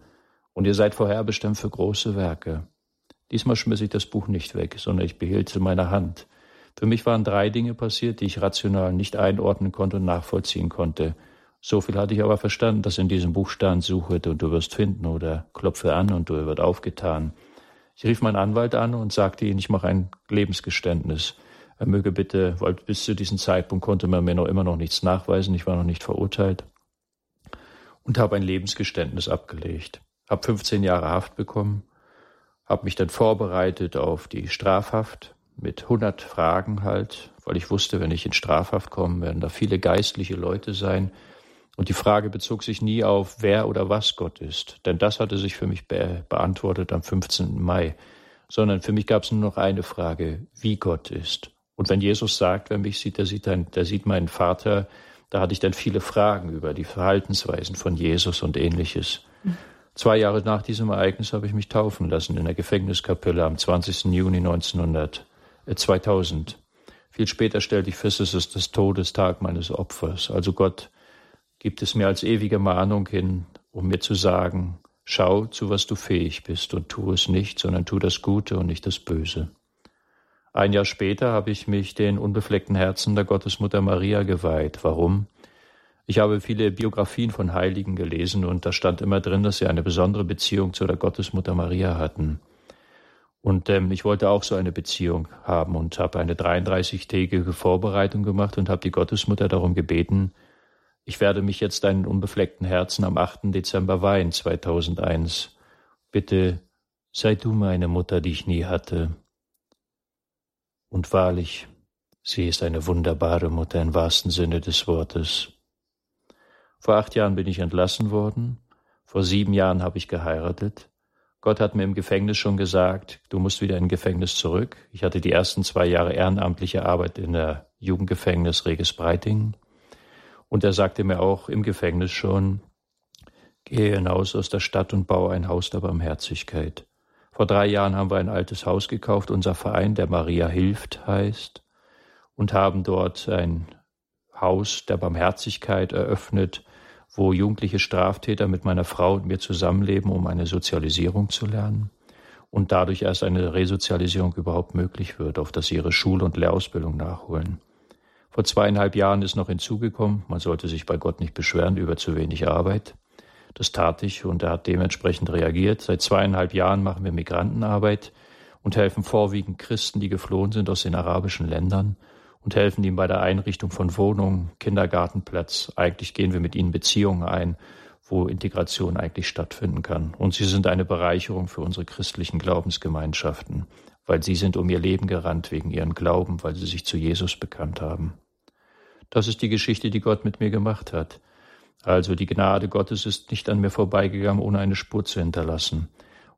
Und ihr seid vorherbestimmt für große Werke. Diesmal schmiss ich das Buch nicht weg, sondern ich behielt es in meiner Hand. Für mich waren drei Dinge passiert, die ich rational nicht einordnen konnte und nachvollziehen konnte. So viel hatte ich aber verstanden, dass in diesem Buch stand, suche und du wirst finden oder klopfe an und du wird aufgetan. Ich rief meinen Anwalt an und sagte ihm, ich mache ein Lebensgeständnis. Er möge bitte, weil bis zu diesem Zeitpunkt konnte man mir noch immer noch nichts nachweisen, ich war noch nicht verurteilt und habe ein Lebensgeständnis abgelegt. Hab 15 Jahre Haft bekommen habe mich dann vorbereitet auf die Strafhaft mit 100 Fragen halt, weil ich wusste, wenn ich in Strafhaft komme, werden da viele geistliche Leute sein. Und die Frage bezog sich nie auf, wer oder was Gott ist, denn das hatte sich für mich be beantwortet am 15. Mai, sondern für mich gab es nur noch eine Frage, wie Gott ist. Und wenn Jesus sagt, wer mich sieht, der sieht, ein, der sieht meinen Vater, da hatte ich dann viele Fragen über die Verhaltensweisen von Jesus und ähnliches. Mhm. Zwei Jahre nach diesem Ereignis habe ich mich taufen lassen in der Gefängniskapelle am 20. Juni 1900, äh 2000. Viel später stellte ich fest, es ist das Todestag meines Opfers. Also Gott gibt es mir als ewige Mahnung hin, um mir zu sagen, schau, zu was du fähig bist und tu es nicht, sondern tu das Gute und nicht das Böse. Ein Jahr später habe ich mich den unbefleckten Herzen der Gottesmutter Maria geweiht. Warum? Ich habe viele Biografien von Heiligen gelesen und da stand immer drin, dass sie eine besondere Beziehung zu der Gottesmutter Maria hatten. Und ähm, ich wollte auch so eine Beziehung haben und habe eine 33-tägige Vorbereitung gemacht und habe die Gottesmutter darum gebeten, ich werde mich jetzt deinen unbefleckten Herzen am 8. Dezember weihen, 2001. Bitte Sei du meine Mutter, die ich nie hatte. Und wahrlich, sie ist eine wunderbare Mutter im wahrsten Sinne des Wortes. Vor acht Jahren bin ich entlassen worden, vor sieben Jahren habe ich geheiratet. Gott hat mir im Gefängnis schon gesagt, du musst wieder in Gefängnis zurück. Ich hatte die ersten zwei Jahre ehrenamtliche Arbeit in der Jugendgefängnis Reges Breiting. Und er sagte mir auch im Gefängnis schon, gehe hinaus aus der Stadt und baue ein Haus der Barmherzigkeit. Vor drei Jahren haben wir ein altes Haus gekauft, unser Verein, der Maria Hilft heißt, und haben dort ein Haus der Barmherzigkeit eröffnet, wo jugendliche Straftäter mit meiner Frau und mir zusammenleben, um eine Sozialisierung zu lernen und dadurch erst eine Resozialisierung überhaupt möglich wird, auf dass sie ihre Schul- und Lehrausbildung nachholen. Vor zweieinhalb Jahren ist noch hinzugekommen, man sollte sich bei Gott nicht beschweren über zu wenig Arbeit. Das tat ich und er hat dementsprechend reagiert. Seit zweieinhalb Jahren machen wir Migrantenarbeit und helfen vorwiegend Christen, die geflohen sind aus den arabischen Ländern und helfen ihnen bei der Einrichtung von Wohnungen, Kindergartenplatz. Eigentlich gehen wir mit ihnen Beziehungen ein, wo Integration eigentlich stattfinden kann. Und sie sind eine Bereicherung für unsere christlichen Glaubensgemeinschaften, weil sie sind um ihr Leben gerannt wegen ihren Glauben, weil sie sich zu Jesus bekannt haben. Das ist die Geschichte, die Gott mit mir gemacht hat. Also die Gnade Gottes ist nicht an mir vorbeigegangen, ohne eine Spur zu hinterlassen.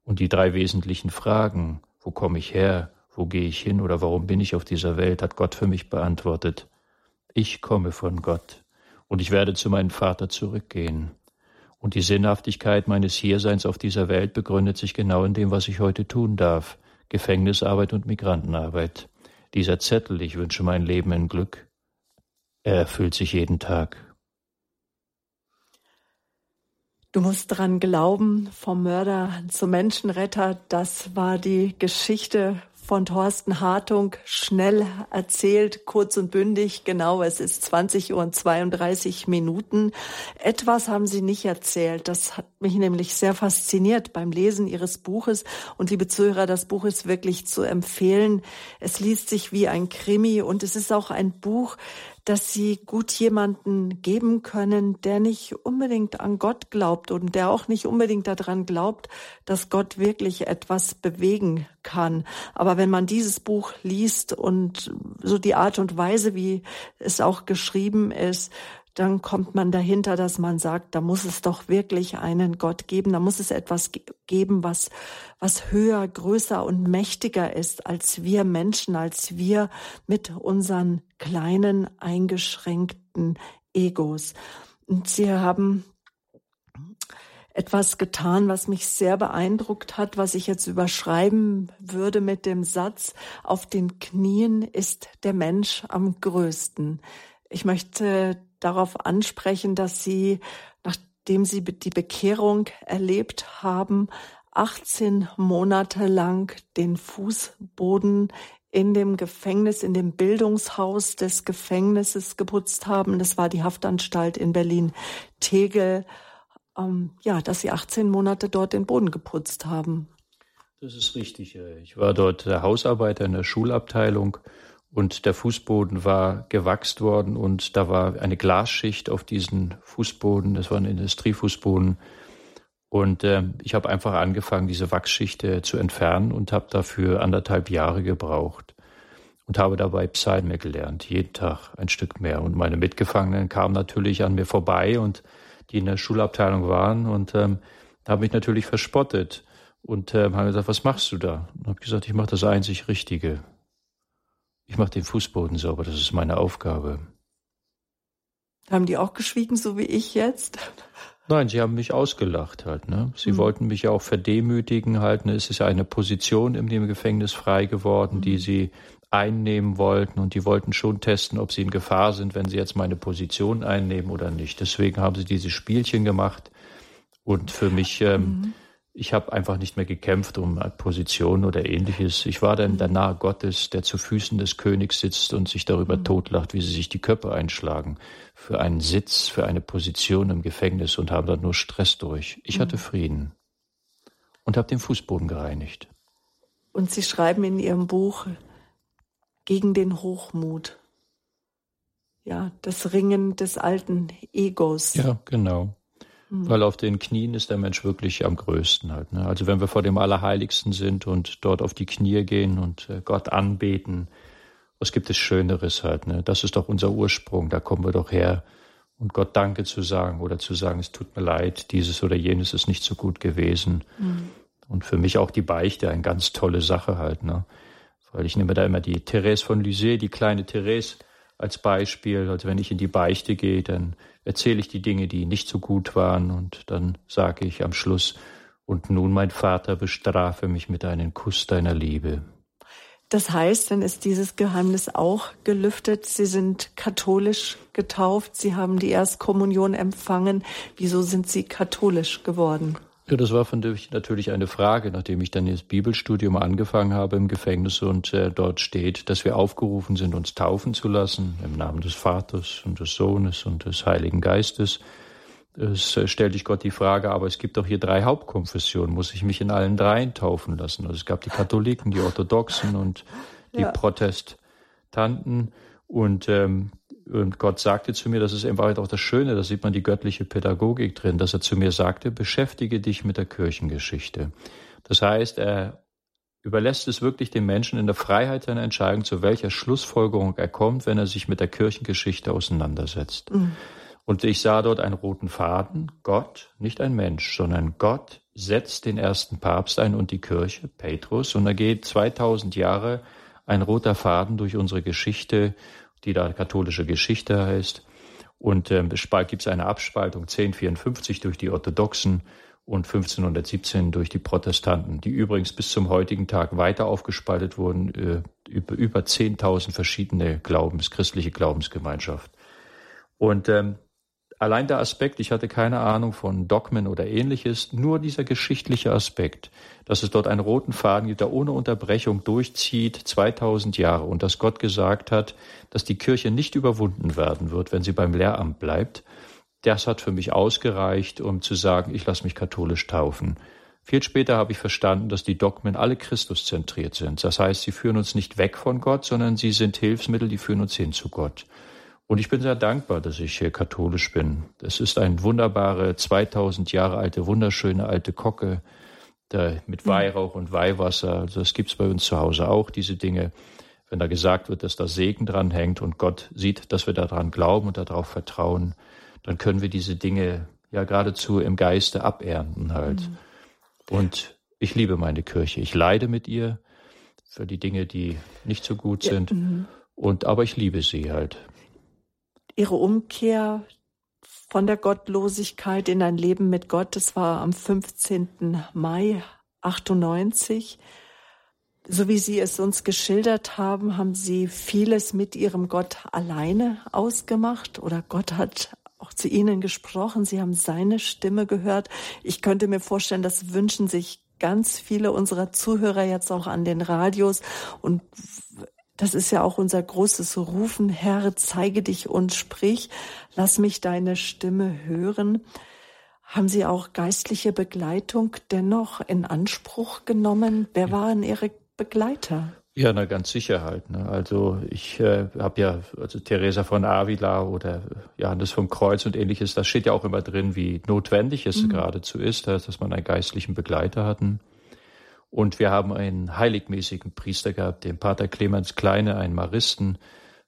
Und die drei wesentlichen Fragen, wo komme ich her, wo gehe ich hin oder warum bin ich auf dieser Welt, hat Gott für mich beantwortet. Ich komme von Gott und ich werde zu meinem Vater zurückgehen. Und die Sinnhaftigkeit meines Hierseins auf dieser Welt begründet sich genau in dem, was ich heute tun darf. Gefängnisarbeit und Migrantenarbeit. Dieser Zettel, ich wünsche mein Leben in Glück, er erfüllt sich jeden Tag. Du musst daran glauben, vom Mörder zum Menschenretter, das war die Geschichte von Thorsten Hartung schnell erzählt, kurz und bündig. Genau, es ist 20 Uhr und 32 Minuten. Etwas haben Sie nicht erzählt. Das hat mich nämlich sehr fasziniert beim Lesen Ihres Buches. Und liebe Zuhörer, das Buch ist wirklich zu empfehlen. Es liest sich wie ein Krimi und es ist auch ein Buch, dass sie gut jemanden geben können, der nicht unbedingt an Gott glaubt und der auch nicht unbedingt daran glaubt, dass Gott wirklich etwas bewegen kann. Aber wenn man dieses Buch liest und so die Art und Weise, wie es auch geschrieben ist, dann kommt man dahinter, dass man sagt, da muss es doch wirklich einen Gott geben, da muss es etwas geben, was, was höher, größer und mächtiger ist als wir Menschen, als wir mit unseren kleinen, eingeschränkten Egos. Und sie haben etwas getan, was mich sehr beeindruckt hat, was ich jetzt überschreiben würde mit dem Satz, auf den Knien ist der Mensch am größten. Ich möchte darauf ansprechen, dass Sie, nachdem Sie die Bekehrung erlebt haben, 18 Monate lang den Fußboden in dem Gefängnis, in dem Bildungshaus des Gefängnisses geputzt haben. Das war die Haftanstalt in Berlin-Tegel. Ähm, ja, dass Sie 18 Monate dort den Boden geputzt haben. Das ist richtig. Ich war dort Hausarbeiter in der Schulabteilung und der Fußboden war gewachst worden und da war eine Glasschicht auf diesen Fußboden, das war ein Industriefußboden. Und äh, ich habe einfach angefangen, diese Wachsschicht äh, zu entfernen und habe dafür anderthalb Jahre gebraucht und habe dabei Psalme gelernt, jeden Tag ein Stück mehr. Und meine Mitgefangenen kamen natürlich an mir vorbei und die in der Schulabteilung waren und ähm, haben mich natürlich verspottet und ähm, haben gesagt, was machst du da? Und habe gesagt, ich mache das einzig Richtige. Ich mache den Fußboden sauber, das ist meine Aufgabe. Haben die auch geschwiegen, so wie ich jetzt? Nein, sie haben mich ausgelacht halt. Ne? Sie mhm. wollten mich ja auch verdemütigen halt. Ne? Es ist ja eine Position in dem Gefängnis frei geworden, mhm. die sie einnehmen wollten und die wollten schon testen, ob sie in Gefahr sind, wenn sie jetzt meine Position einnehmen oder nicht. Deswegen haben sie diese Spielchen gemacht und für mich ähm, mhm ich habe einfach nicht mehr gekämpft um Position oder ähnliches. Ich war dann der Nahe Gottes, der zu Füßen des Königs sitzt und sich darüber mhm. totlacht, wie sie sich die Köpfe einschlagen für einen Sitz, für eine Position im Gefängnis und habe dann nur Stress durch. Ich mhm. hatte Frieden und habe den Fußboden gereinigt. Und Sie schreiben in Ihrem Buch gegen den Hochmut. Ja, das Ringen des alten Egos. Ja, genau. Mhm. Weil auf den Knien ist der Mensch wirklich am größten halt. Ne? Also wenn wir vor dem Allerheiligsten sind und dort auf die Knie gehen und äh, Gott anbeten, was gibt es Schöneres halt? Ne? Das ist doch unser Ursprung, da kommen wir doch her. Und Gott Danke zu sagen oder zu sagen, es tut mir leid, dieses oder jenes ist nicht so gut gewesen. Mhm. Und für mich auch die Beichte eine ganz tolle Sache halt. Ne? Weil ich nehme da immer die Therese von Lysée, die kleine Therese, als Beispiel. Also wenn ich in die Beichte gehe, dann erzähle ich die Dinge, die nicht so gut waren und dann sage ich am Schluss, und nun, mein Vater, bestrafe mich mit einem Kuss deiner Liebe. Das heißt, dann ist dieses Geheimnis auch gelüftet. Sie sind katholisch getauft, Sie haben die Erstkommunion empfangen. Wieso sind Sie katholisch geworden? Ja, das war von natürlich eine Frage, nachdem ich dann das Bibelstudium angefangen habe im Gefängnis und äh, dort steht, dass wir aufgerufen sind, uns taufen zu lassen im Namen des Vaters und des Sohnes und des Heiligen Geistes. Es äh, stellte ich Gott die Frage, aber es gibt doch hier drei Hauptkonfessionen. Muss ich mich in allen dreien taufen lassen? Also es gab die Katholiken, die Orthodoxen und die ja. Protestanten. Und ähm, und Gott sagte zu mir, das ist in Wahrheit auch das Schöne, da sieht man die göttliche Pädagogik drin, dass er zu mir sagte, beschäftige dich mit der Kirchengeschichte. Das heißt, er überlässt es wirklich dem Menschen in der Freiheit seiner Entscheidung, zu welcher Schlussfolgerung er kommt, wenn er sich mit der Kirchengeschichte auseinandersetzt. Mhm. Und ich sah dort einen roten Faden. Gott, nicht ein Mensch, sondern Gott setzt den ersten Papst ein und die Kirche, Petrus. Und da geht 2000 Jahre ein roter Faden durch unsere Geschichte die da katholische Geschichte heißt. Und ähm, gibt es eine Abspaltung 1054 durch die Orthodoxen und 1517 durch die Protestanten, die übrigens bis zum heutigen Tag weiter aufgespaltet wurden, äh, über, über 10.000 verschiedene Glaubens, christliche Glaubensgemeinschaft. Und ähm, allein der Aspekt, ich hatte keine Ahnung von Dogmen oder ähnliches, nur dieser geschichtliche Aspekt, dass es dort einen roten Faden gibt, der ohne Unterbrechung durchzieht, 2000 Jahre, und dass Gott gesagt hat, dass die Kirche nicht überwunden werden wird, wenn sie beim Lehramt bleibt, das hat für mich ausgereicht, um zu sagen, ich lasse mich katholisch taufen. Viel später habe ich verstanden, dass die Dogmen alle Christuszentriert sind. Das heißt, sie führen uns nicht weg von Gott, sondern sie sind Hilfsmittel, die führen uns hin zu Gott. Und ich bin sehr dankbar, dass ich hier katholisch bin. Das ist eine wunderbare, 2000 Jahre alte, wunderschöne alte Kocke der, mit mhm. Weihrauch und Weihwasser. Also das gibt's bei uns zu Hause auch, diese Dinge. Wenn da gesagt wird, dass da Segen dran hängt und Gott sieht, dass wir daran glauben und darauf vertrauen, dann können wir diese Dinge ja geradezu im Geiste abernten halt. Mhm. Und ich liebe meine Kirche. Ich leide mit ihr für die Dinge, die nicht so gut sind. Ja, mhm. und aber ich liebe sie halt ihre Umkehr von der Gottlosigkeit in ein Leben mit Gott. Das war am 15. Mai 98. So wie Sie es uns geschildert haben, haben Sie vieles mit Ihrem Gott alleine ausgemacht oder Gott hat auch zu Ihnen gesprochen. Sie haben seine Stimme gehört. Ich könnte mir vorstellen, das wünschen sich ganz viele unserer Zuhörer jetzt auch an den Radios und das ist ja auch unser großes Rufen, Herr, zeige dich und sprich, lass mich deine Stimme hören. Haben Sie auch geistliche Begleitung dennoch in Anspruch genommen? Wer waren Ihre Begleiter? Ja, na ganz sicher halt. Ne? Also ich äh, habe ja, also Teresa von Avila oder Johannes vom Kreuz und ähnliches, das steht ja auch immer drin, wie notwendig es mhm. geradezu ist, dass man einen geistlichen Begleiter hatten. Und wir haben einen heiligmäßigen Priester gehabt, den Pater Clemens Kleine, einen Maristen.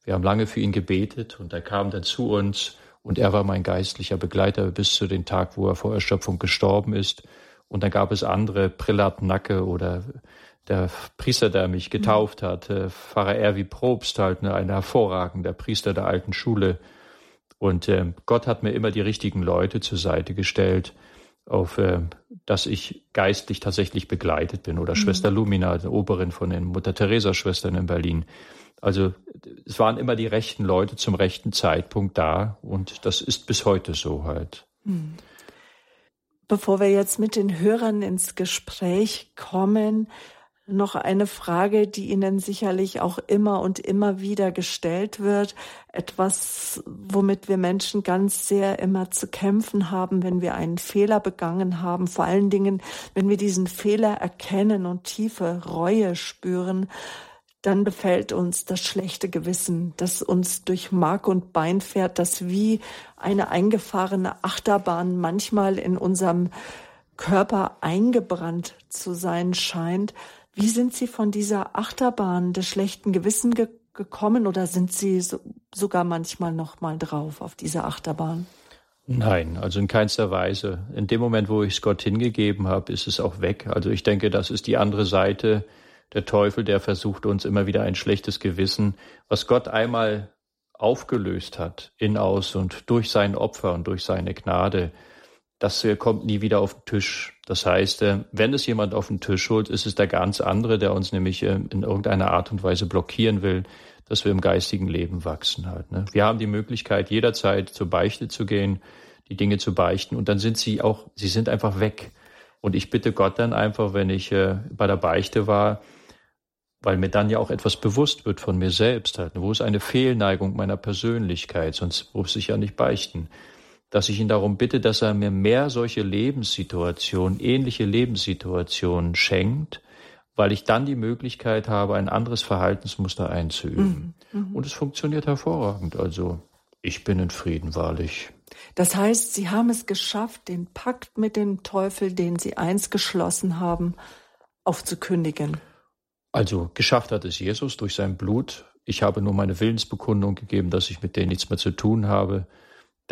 Wir haben lange für ihn gebetet und er kam dann zu uns und er war mein geistlicher Begleiter bis zu dem Tag, wo er vor Erschöpfung gestorben ist. Und dann gab es andere, Prillat Nacke oder der Priester, der mich getauft hat, äh, Pfarrer Erwi Probst halt, ne, ein hervorragender Priester der alten Schule. Und äh, Gott hat mir immer die richtigen Leute zur Seite gestellt, auf, äh, dass ich geistlich tatsächlich begleitet bin. Oder mhm. Schwester Lumina, die Oberin von den Mutter-Teresa-Schwestern in Berlin. Also es waren immer die rechten Leute zum rechten Zeitpunkt da und das ist bis heute so halt. Mhm. Bevor wir jetzt mit den Hörern ins Gespräch kommen, noch eine Frage, die Ihnen sicherlich auch immer und immer wieder gestellt wird. Etwas, womit wir Menschen ganz sehr immer zu kämpfen haben, wenn wir einen Fehler begangen haben. Vor allen Dingen, wenn wir diesen Fehler erkennen und tiefe Reue spüren. dann befällt uns das schlechte Gewissen, das uns durch Mark und Bein fährt, das wie eine eingefahrene Achterbahn manchmal in unserem Körper eingebrannt zu sein scheint. Wie sind Sie von dieser Achterbahn des schlechten Gewissens ge gekommen oder sind Sie so, sogar manchmal noch mal drauf auf diese Achterbahn? Nein, also in keinster Weise. In dem Moment, wo ich es Gott hingegeben habe, ist es auch weg. Also ich denke, das ist die andere Seite der Teufel, der versucht uns immer wieder ein schlechtes Gewissen, was Gott einmal aufgelöst hat, in aus und durch sein Opfer und durch seine Gnade, das kommt nie wieder auf den Tisch. Das heißt, äh, wenn es jemand auf den Tisch holt, ist es der ganz andere, der uns nämlich äh, in irgendeiner Art und Weise blockieren will, dass wir im geistigen Leben wachsen halt. Ne? Wir haben die Möglichkeit, jederzeit zur Beichte zu gehen, die Dinge zu beichten und dann sind sie auch, sie sind einfach weg. Und ich bitte Gott dann einfach, wenn ich äh, bei der Beichte war, weil mir dann ja auch etwas bewusst wird von mir selbst halt. Wo ist eine Fehlneigung meiner Persönlichkeit? Sonst muss ich ja nicht beichten. Dass ich ihn darum bitte, dass er mir mehr solche Lebenssituationen, ähnliche Lebenssituationen schenkt, weil ich dann die Möglichkeit habe, ein anderes Verhaltensmuster einzuüben. Mhm. mhm. Und es funktioniert hervorragend. Also ich bin in Frieden, wahrlich. Das heißt, Sie haben es geschafft, den Pakt mit dem Teufel, den Sie einst geschlossen haben, aufzukündigen. Also geschafft hat es Jesus durch sein Blut. Ich habe nur meine Willensbekundung gegeben, dass ich mit denen nichts mehr zu tun habe.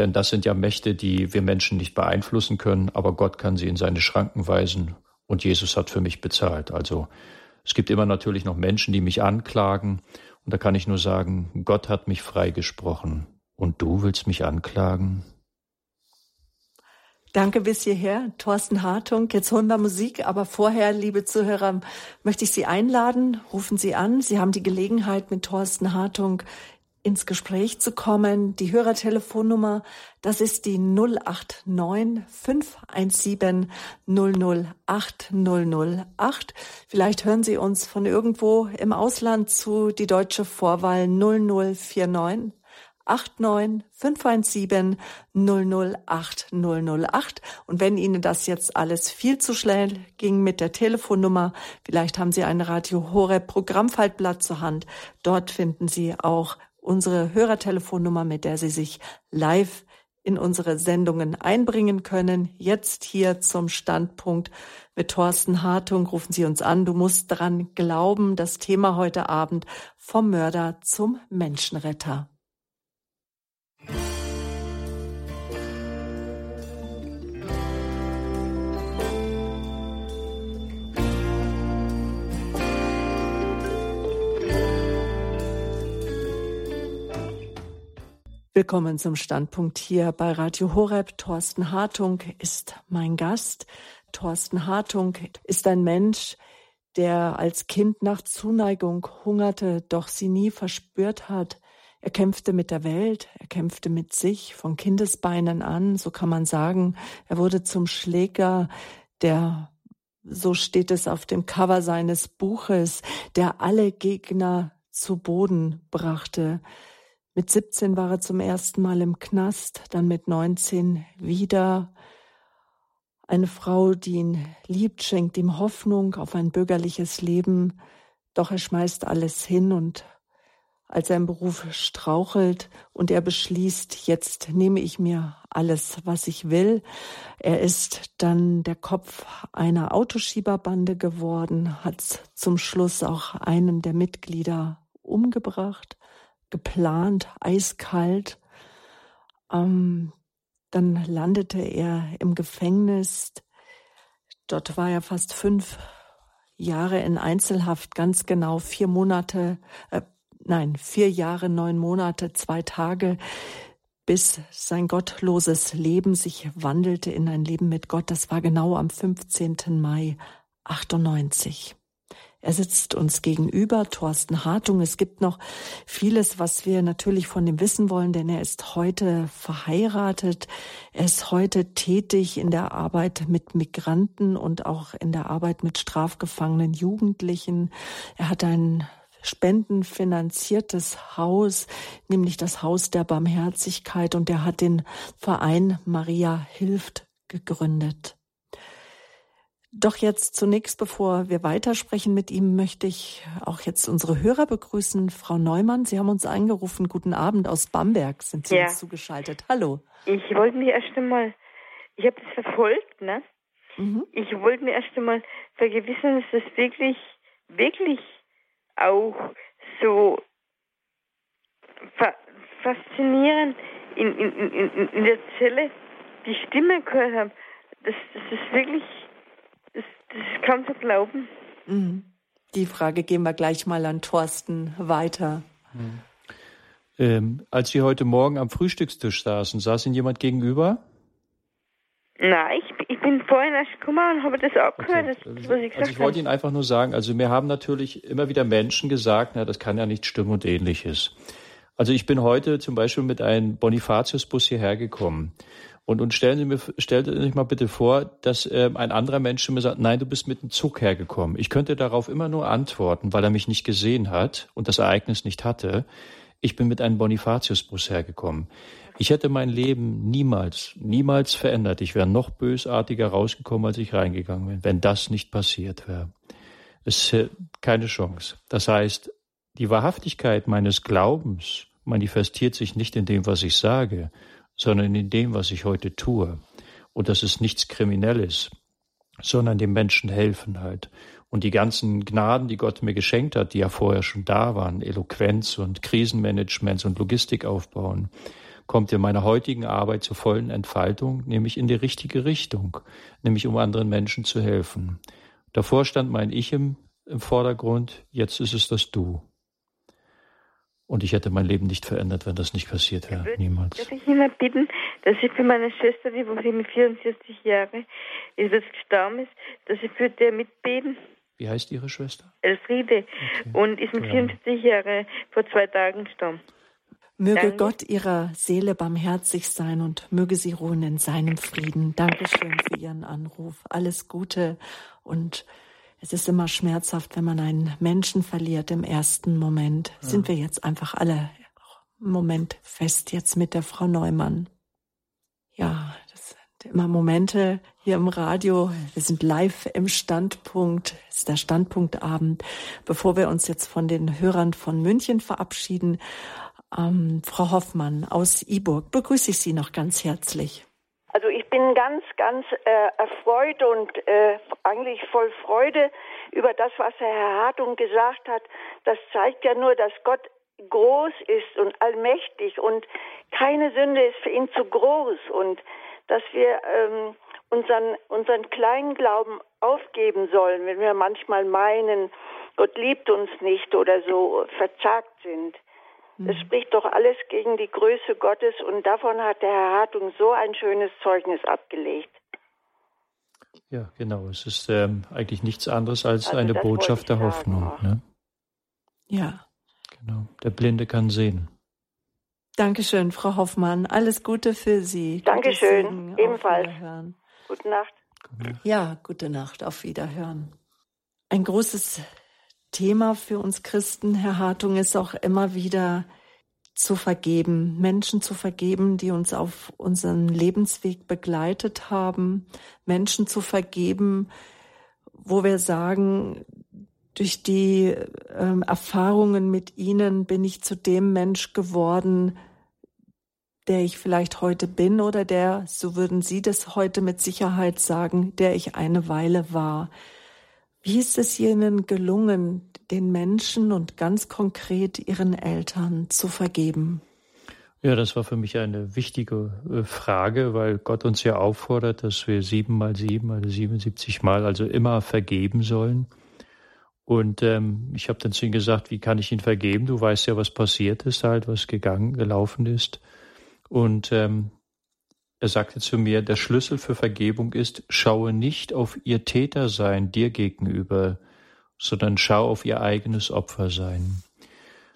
Denn das sind ja Mächte, die wir Menschen nicht beeinflussen können, aber Gott kann sie in seine Schranken weisen und Jesus hat für mich bezahlt. Also es gibt immer natürlich noch Menschen, die mich anklagen und da kann ich nur sagen, Gott hat mich freigesprochen und du willst mich anklagen? Danke bis hierher, Thorsten Hartung. Jetzt holen wir Musik, aber vorher, liebe Zuhörer, möchte ich Sie einladen. Rufen Sie an. Sie haben die Gelegenheit, mit Thorsten Hartung ins Gespräch zu kommen. Die Hörertelefonnummer, das ist die 089 517 008 008. Vielleicht hören Sie uns von irgendwo im Ausland zu, die deutsche Vorwahl 0049 89 517 008 008. Und wenn Ihnen das jetzt alles viel zu schnell ging mit der Telefonnummer, vielleicht haben Sie ein Radio Horeb Programmfaltblatt zur Hand. Dort finden Sie auch unsere Hörertelefonnummer, mit der Sie sich live in unsere Sendungen einbringen können. Jetzt hier zum Standpunkt mit Thorsten Hartung rufen Sie uns an. Du musst dran glauben, das Thema heute Abend vom Mörder zum Menschenretter. Willkommen zum Standpunkt hier bei Radio Horeb. Thorsten Hartung ist mein Gast. Thorsten Hartung ist ein Mensch, der als Kind nach Zuneigung hungerte, doch sie nie verspürt hat. Er kämpfte mit der Welt, er kämpfte mit sich von Kindesbeinen an, so kann man sagen. Er wurde zum Schläger, der, so steht es auf dem Cover seines Buches, der alle Gegner zu Boden brachte. Mit 17 war er zum ersten Mal im Knast, dann mit 19 wieder. Eine Frau, die ihn liebt, schenkt ihm Hoffnung auf ein bürgerliches Leben, doch er schmeißt alles hin und als im Beruf strauchelt und er beschließt, jetzt nehme ich mir alles, was ich will. Er ist dann der Kopf einer Autoschieberbande geworden, hat zum Schluss auch einen der Mitglieder umgebracht geplant, eiskalt. Ähm, dann landete er im Gefängnis. Dort war er fast fünf Jahre in Einzelhaft, ganz genau vier Monate, äh, nein, vier Jahre, neun Monate, zwei Tage, bis sein gottloses Leben sich wandelte in ein Leben mit Gott. Das war genau am 15. Mai 98. Er sitzt uns gegenüber, Thorsten Hartung. Es gibt noch vieles, was wir natürlich von ihm wissen wollen, denn er ist heute verheiratet. Er ist heute tätig in der Arbeit mit Migranten und auch in der Arbeit mit strafgefangenen Jugendlichen. Er hat ein spendenfinanziertes Haus, nämlich das Haus der Barmherzigkeit und er hat den Verein Maria hilft gegründet. Doch jetzt zunächst, bevor wir weitersprechen mit ihm, möchte ich auch jetzt unsere Hörer begrüßen. Frau Neumann, Sie haben uns angerufen. Guten Abend aus Bamberg sind Sie ja. uns zugeschaltet. Hallo. Ich wollte mich erst einmal, ich habe das verfolgt, ne? Mhm. Ich wollte mir erst einmal vergewissern, dass das wirklich, wirklich auch so fa faszinierend in, in, in, in der Zelle die Stimme gehört habe. Das, das ist wirklich das, das kann zu glauben. Mhm. Die Frage gehen wir gleich mal an Thorsten weiter. Mhm. Ähm, als Sie heute Morgen am Frühstückstisch saßen, saß Ihnen jemand gegenüber? Nein, ich, ich bin vorhin erst gekommen und habe das auch gehört, okay. das, was ich gesagt Also ich wollte Ihnen einfach nur sagen, also mir haben natürlich immer wieder Menschen gesagt, na, das kann ja nicht stimmen und ähnliches. Also ich bin heute zum Beispiel mit einem Bonifatius-Bus hierher gekommen. Und, und stellen Sie mir, stellt sich mal bitte vor, dass ähm, ein anderer Mensch mir sagt, nein, du bist mit dem Zug hergekommen. Ich könnte darauf immer nur antworten, weil er mich nicht gesehen hat und das Ereignis nicht hatte. Ich bin mit einem Bonifatiusbus hergekommen. Ich hätte mein Leben niemals, niemals verändert. Ich wäre noch bösartiger rausgekommen, als ich reingegangen bin, wenn das nicht passiert wäre. Es ist keine Chance. Das heißt, die Wahrhaftigkeit meines Glaubens manifestiert sich nicht in dem, was ich sage, sondern in dem, was ich heute tue. Und das ist nichts Kriminelles, sondern dem Menschen helfen halt. Und die ganzen Gnaden, die Gott mir geschenkt hat, die ja vorher schon da waren, Eloquenz und Krisenmanagement und Logistik aufbauen, kommt in meiner heutigen Arbeit zur vollen Entfaltung, nämlich in die richtige Richtung, nämlich um anderen Menschen zu helfen. Davor stand mein Ich im, im Vordergrund, jetzt ist es das Du. Und ich hätte mein Leben nicht verändert, wenn das nicht passiert wäre. Niemals. Darf ich immer bitten, dass ich für meine Schwester, die wohl mit 44 Jahren ist jetzt gestorben ist, dass ich für der mitbeten. Wie heißt Ihre Schwester? Elfriede. Okay. Und ist mit 44 Jahren vor zwei Tagen gestorben. Möge Danke. Gott ihrer Seele barmherzig sein und möge sie ruhen in seinem Frieden. Dankeschön für Ihren Anruf. Alles Gute und es ist immer schmerzhaft, wenn man einen Menschen verliert im ersten Moment. Ja. Sind wir jetzt einfach alle im Moment fest jetzt mit der Frau Neumann. Ja, das sind immer Momente hier im Radio. Wir sind live im Standpunkt. Es ist der Standpunktabend. Bevor wir uns jetzt von den Hörern von München verabschieden, ähm, Frau Hoffmann aus Iburg, begrüße ich Sie noch ganz herzlich. Bin ganz, ganz äh, erfreut und äh, eigentlich voll Freude über das, was Herr Hartung gesagt hat. Das zeigt ja nur, dass Gott groß ist und allmächtig und keine Sünde ist für ihn zu groß und dass wir ähm, unseren, unseren kleinen Glauben aufgeben sollen, wenn wir manchmal meinen, Gott liebt uns nicht oder so verzagt sind. Mhm. spricht doch alles gegen die Größe Gottes und davon hat der Herr Hartung so ein schönes Zeugnis abgelegt. Ja, genau. Es ist ähm, eigentlich nichts anderes als also eine Botschaft der Hoffnung. Ne? Ja. Genau. Der Blinde kann sehen. Dankeschön, Frau Hoffmann. Alles Gute für Sie. Dankeschön. Ebenfalls. Gute Nacht. Ja, gute Nacht. Auf Wiederhören. Ein großes Thema für uns Christen, Herr Hartung, ist auch immer wieder zu vergeben, Menschen zu vergeben, die uns auf unseren Lebensweg begleitet haben, Menschen zu vergeben, wo wir sagen, durch die äh, Erfahrungen mit ihnen bin ich zu dem Mensch geworden, der ich vielleicht heute bin oder der, so würden Sie das heute mit Sicherheit sagen, der ich eine Weile war. Wie ist es Ihnen gelungen, den Menschen und ganz konkret Ihren Eltern zu vergeben? Ja, das war für mich eine wichtige äh, Frage, weil Gott uns ja auffordert, dass wir sieben mal sieben, also 77 Mal, also immer vergeben sollen. Und ähm, ich habe dann zu ihm gesagt, wie kann ich ihn vergeben? Du weißt ja, was passiert ist, halt, was gegangen, gelaufen ist. Und ähm, er sagte zu mir, der Schlüssel für Vergebung ist, schaue nicht auf ihr Tätersein dir gegenüber, sondern schau auf ihr eigenes Opfersein.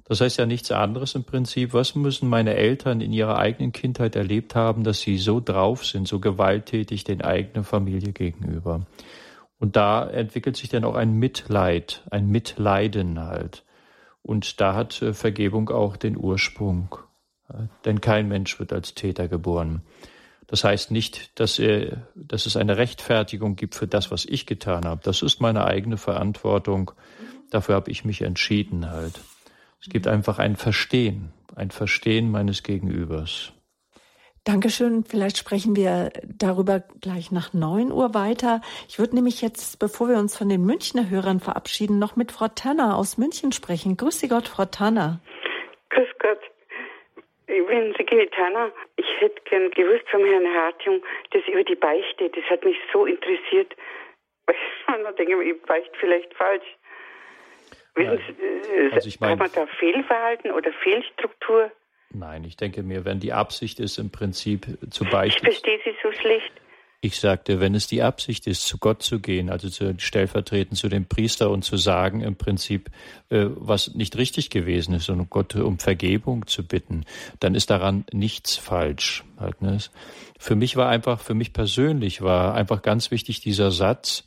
Das heißt ja nichts anderes im Prinzip. Was müssen meine Eltern in ihrer eigenen Kindheit erlebt haben, dass sie so drauf sind, so gewalttätig den eigenen Familie gegenüber? Und da entwickelt sich dann auch ein Mitleid, ein Mitleiden halt. Und da hat äh, Vergebung auch den Ursprung. Denn kein Mensch wird als Täter geboren. Das heißt nicht, dass, er, dass es eine Rechtfertigung gibt für das, was ich getan habe. Das ist meine eigene Verantwortung. Dafür habe ich mich entschieden halt. Es gibt einfach ein Verstehen, ein Verstehen meines Gegenübers. Dankeschön. Vielleicht sprechen wir darüber gleich nach neun Uhr weiter. Ich würde nämlich jetzt, bevor wir uns von den Münchner Hörern verabschieden, noch mit Frau Tanner aus München sprechen. Grüße Gott, Frau Tanner. Grüß Gott. Ich bin Sigine Tanner. Ich hätte gern gewusst vom Herrn Hartung, das über die Beichte, das hat mich so interessiert. Weil man denkt, ich beichte vielleicht falsch. Wissen Sie, äh, also ich mein, hat man da Fehlverhalten oder Fehlstruktur? Nein, ich denke mir, wenn die Absicht ist, im Prinzip zu beichten. Ich verstehe Sie so schlecht. Ich sagte, wenn es die Absicht ist, zu Gott zu gehen, also zu, stellvertretend zu dem Priester und zu sagen, im Prinzip, äh, was nicht richtig gewesen ist, und Gott um Vergebung zu bitten, dann ist daran nichts falsch. Halt, ne? Für mich war einfach, für mich persönlich war einfach ganz wichtig dieser Satz,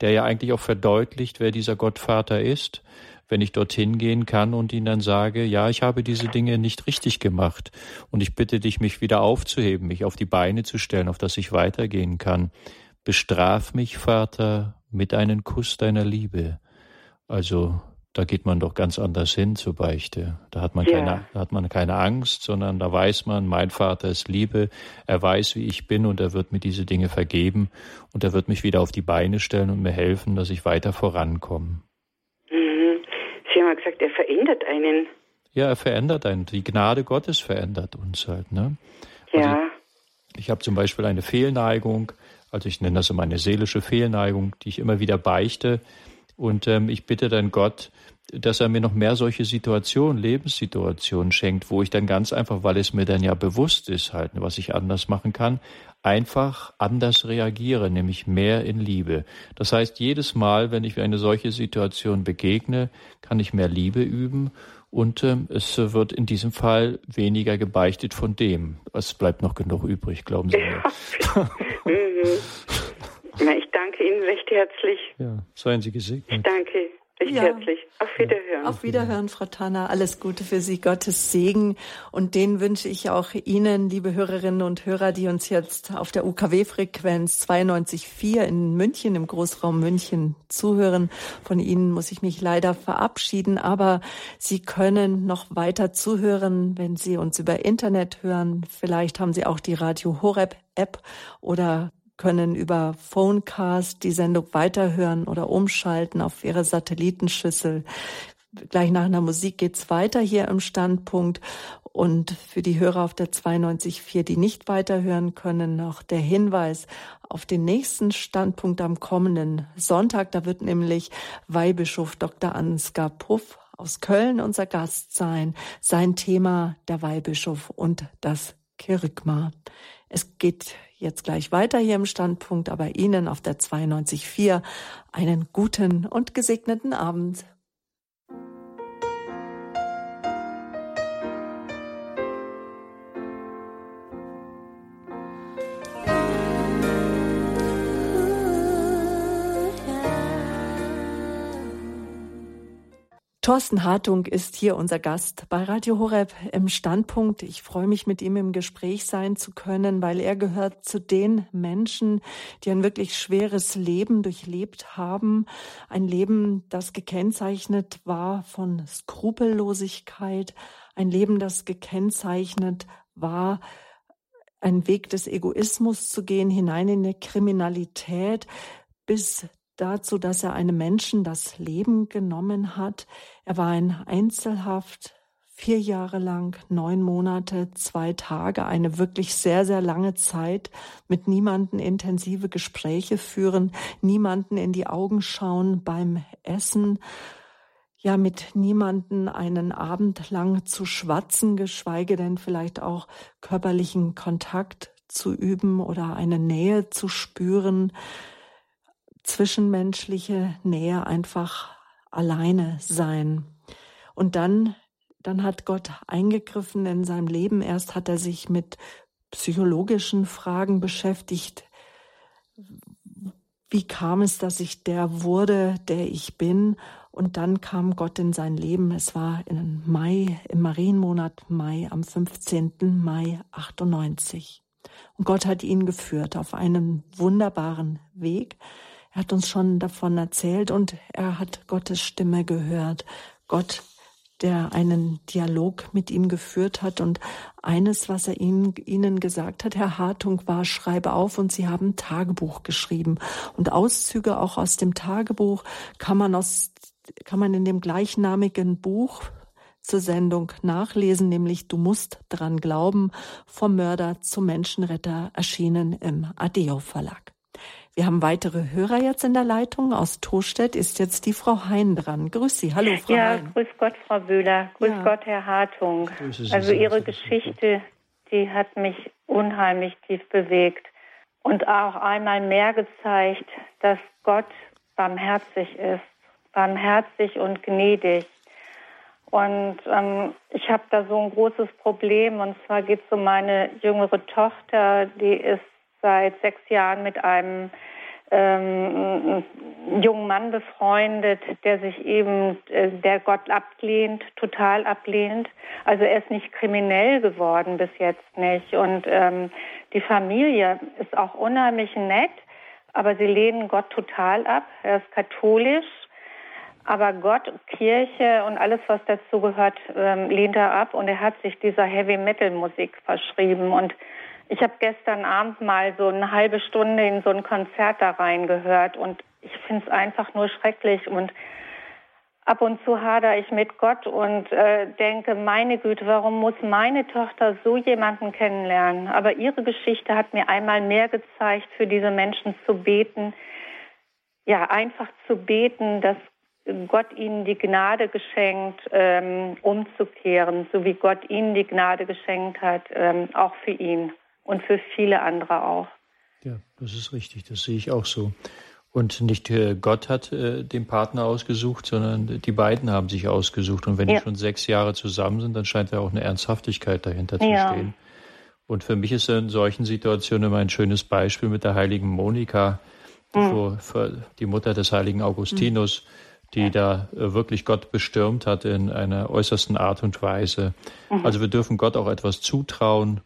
der ja eigentlich auch verdeutlicht, wer dieser Gottvater ist wenn ich dorthin gehen kann und ihnen dann sage, ja, ich habe diese Dinge nicht richtig gemacht und ich bitte dich, mich wieder aufzuheben, mich auf die Beine zu stellen, auf dass ich weitergehen kann. Bestraf mich, Vater, mit einem Kuss deiner Liebe. Also da geht man doch ganz anders hin zur Beichte. Da hat man, ja. keine, da hat man keine Angst, sondern da weiß man, mein Vater ist Liebe, er weiß, wie ich bin und er wird mir diese Dinge vergeben und er wird mich wieder auf die Beine stellen und mir helfen, dass ich weiter vorankomme. Gesagt, er verändert einen. Ja, er verändert einen. Die Gnade Gottes verändert uns halt. Ne? Also ja. ich, ich habe zum Beispiel eine Fehlneigung, also ich nenne das immer eine seelische Fehlneigung, die ich immer wieder beichte. Und ähm, ich bitte dann Gott, dass er mir noch mehr solche Situationen, Lebenssituationen schenkt, wo ich dann ganz einfach, weil es mir dann ja bewusst ist, halt, was ich anders machen kann, einfach anders reagiere, nämlich mehr in Liebe. Das heißt, jedes Mal, wenn ich eine solche Situation begegne, kann ich mehr Liebe üben und äh, es wird in diesem Fall weniger gebeichtet von dem. Es bleibt noch genug übrig, glauben Sie mir. Mhm. Na, ich danke Ihnen recht herzlich. Ja, seien Sie gesegnet. Ich danke recht ja. herzlich. Auf Wiederhören. Auf Wiederhören, Frau Tanner. Alles Gute für Sie, Gottes Segen. Und den wünsche ich auch Ihnen, liebe Hörerinnen und Hörer, die uns jetzt auf der UKW-Frequenz 92.4 in München, im Großraum München zuhören. Von Ihnen muss ich mich leider verabschieden, aber Sie können noch weiter zuhören, wenn Sie uns über Internet hören. Vielleicht haben Sie auch die Radio Horeb App oder können über Phonecast die Sendung weiterhören oder umschalten auf ihre Satellitenschüssel. Gleich nach einer Musik geht's weiter hier im Standpunkt. Und für die Hörer auf der 92.4, die nicht weiterhören können, noch der Hinweis auf den nächsten Standpunkt am kommenden Sonntag. Da wird nämlich Weihbischof Dr. Ansgar Puff aus Köln unser Gast sein. Sein Thema der Weihbischof und das Kerygma. Es geht jetzt gleich weiter hier im Standpunkt, aber Ihnen auf der 92.4 einen guten und gesegneten Abend. Thorsten Hartung ist hier unser Gast bei Radio Horeb im Standpunkt. Ich freue mich, mit ihm im Gespräch sein zu können, weil er gehört zu den Menschen, die ein wirklich schweres Leben durchlebt haben. Ein Leben, das gekennzeichnet war von Skrupellosigkeit. Ein Leben, das gekennzeichnet war, einen Weg des Egoismus zu gehen, hinein in die Kriminalität, bis dazu, dass er einem Menschen das Leben genommen hat. Er war in Einzelhaft vier Jahre lang, neun Monate, zwei Tage, eine wirklich sehr, sehr lange Zeit mit niemanden intensive Gespräche führen, niemanden in die Augen schauen beim Essen, ja, mit niemanden einen Abend lang zu schwatzen, geschweige denn vielleicht auch körperlichen Kontakt zu üben oder eine Nähe zu spüren zwischenmenschliche Nähe einfach alleine sein. Und dann, dann hat Gott eingegriffen in seinem Leben. Erst hat er sich mit psychologischen Fragen beschäftigt. Wie kam es, dass ich der wurde, der ich bin? Und dann kam Gott in sein Leben. Es war in Mai, im Marienmonat Mai, am 15. Mai 98. Und Gott hat ihn geführt auf einen wunderbaren Weg. Er hat uns schon davon erzählt und er hat Gottes Stimme gehört. Gott, der einen Dialog mit ihm geführt hat. Und eines, was er ihnen, ihnen gesagt hat, Herr Hartung, war, schreibe auf und sie haben Tagebuch geschrieben. Und Auszüge auch aus dem Tagebuch kann man aus, kann man in dem gleichnamigen Buch zur Sendung nachlesen, nämlich Du musst dran glauben, vom Mörder zum Menschenretter erschienen im Adeo Verlag. Wir haben weitere Hörer jetzt in der Leitung. Aus Tostedt ist jetzt die Frau Hein dran. Grüß Sie. Hallo, Frau ja, Hein. Ja, grüß Gott, Frau Böhler. Grüß ja. Gott, Herr Hartung. Also Ihre Geschichte, die hat mich unheimlich tief bewegt und auch einmal mehr gezeigt, dass Gott barmherzig ist, barmherzig und gnädig. Und ähm, ich habe da so ein großes Problem. Und zwar geht es um meine jüngere Tochter, die ist seit sechs Jahren mit einem ähm, jungen Mann befreundet, der sich eben, äh, der Gott ablehnt, total ablehnt. Also er ist nicht kriminell geworden bis jetzt nicht. Und ähm, die Familie ist auch unheimlich nett, aber sie lehnen Gott total ab. Er ist katholisch aber Gott, Kirche und alles, was dazu gehört, ähm, lehnt er ab und er hat sich dieser Heavy-Metal-Musik verschrieben. Und ich habe gestern Abend mal so eine halbe Stunde in so ein Konzert da reingehört und ich finde es einfach nur schrecklich und ab und zu hader ich mit Gott und äh, denke, meine Güte, warum muss meine Tochter so jemanden kennenlernen? Aber ihre Geschichte hat mir einmal mehr gezeigt, für diese Menschen zu beten, ja, einfach zu beten, dass Gott ihnen die Gnade geschenkt, ähm, umzukehren, so wie Gott ihnen die Gnade geschenkt hat, ähm, auch für ihn und für viele andere auch. Ja, das ist richtig, das sehe ich auch so. Und nicht äh, Gott hat äh, den Partner ausgesucht, sondern die beiden haben sich ausgesucht. Und wenn ja. die schon sechs Jahre zusammen sind, dann scheint da auch eine Ernsthaftigkeit dahinter zu ja. stehen. Und für mich ist in solchen Situationen immer ein schönes Beispiel mit der heiligen Monika, mhm. die Mutter des heiligen Augustinus. Mhm die da äh, wirklich Gott bestürmt hat in einer äußersten Art und Weise. Mhm. Also wir dürfen Gott auch etwas zutrauen.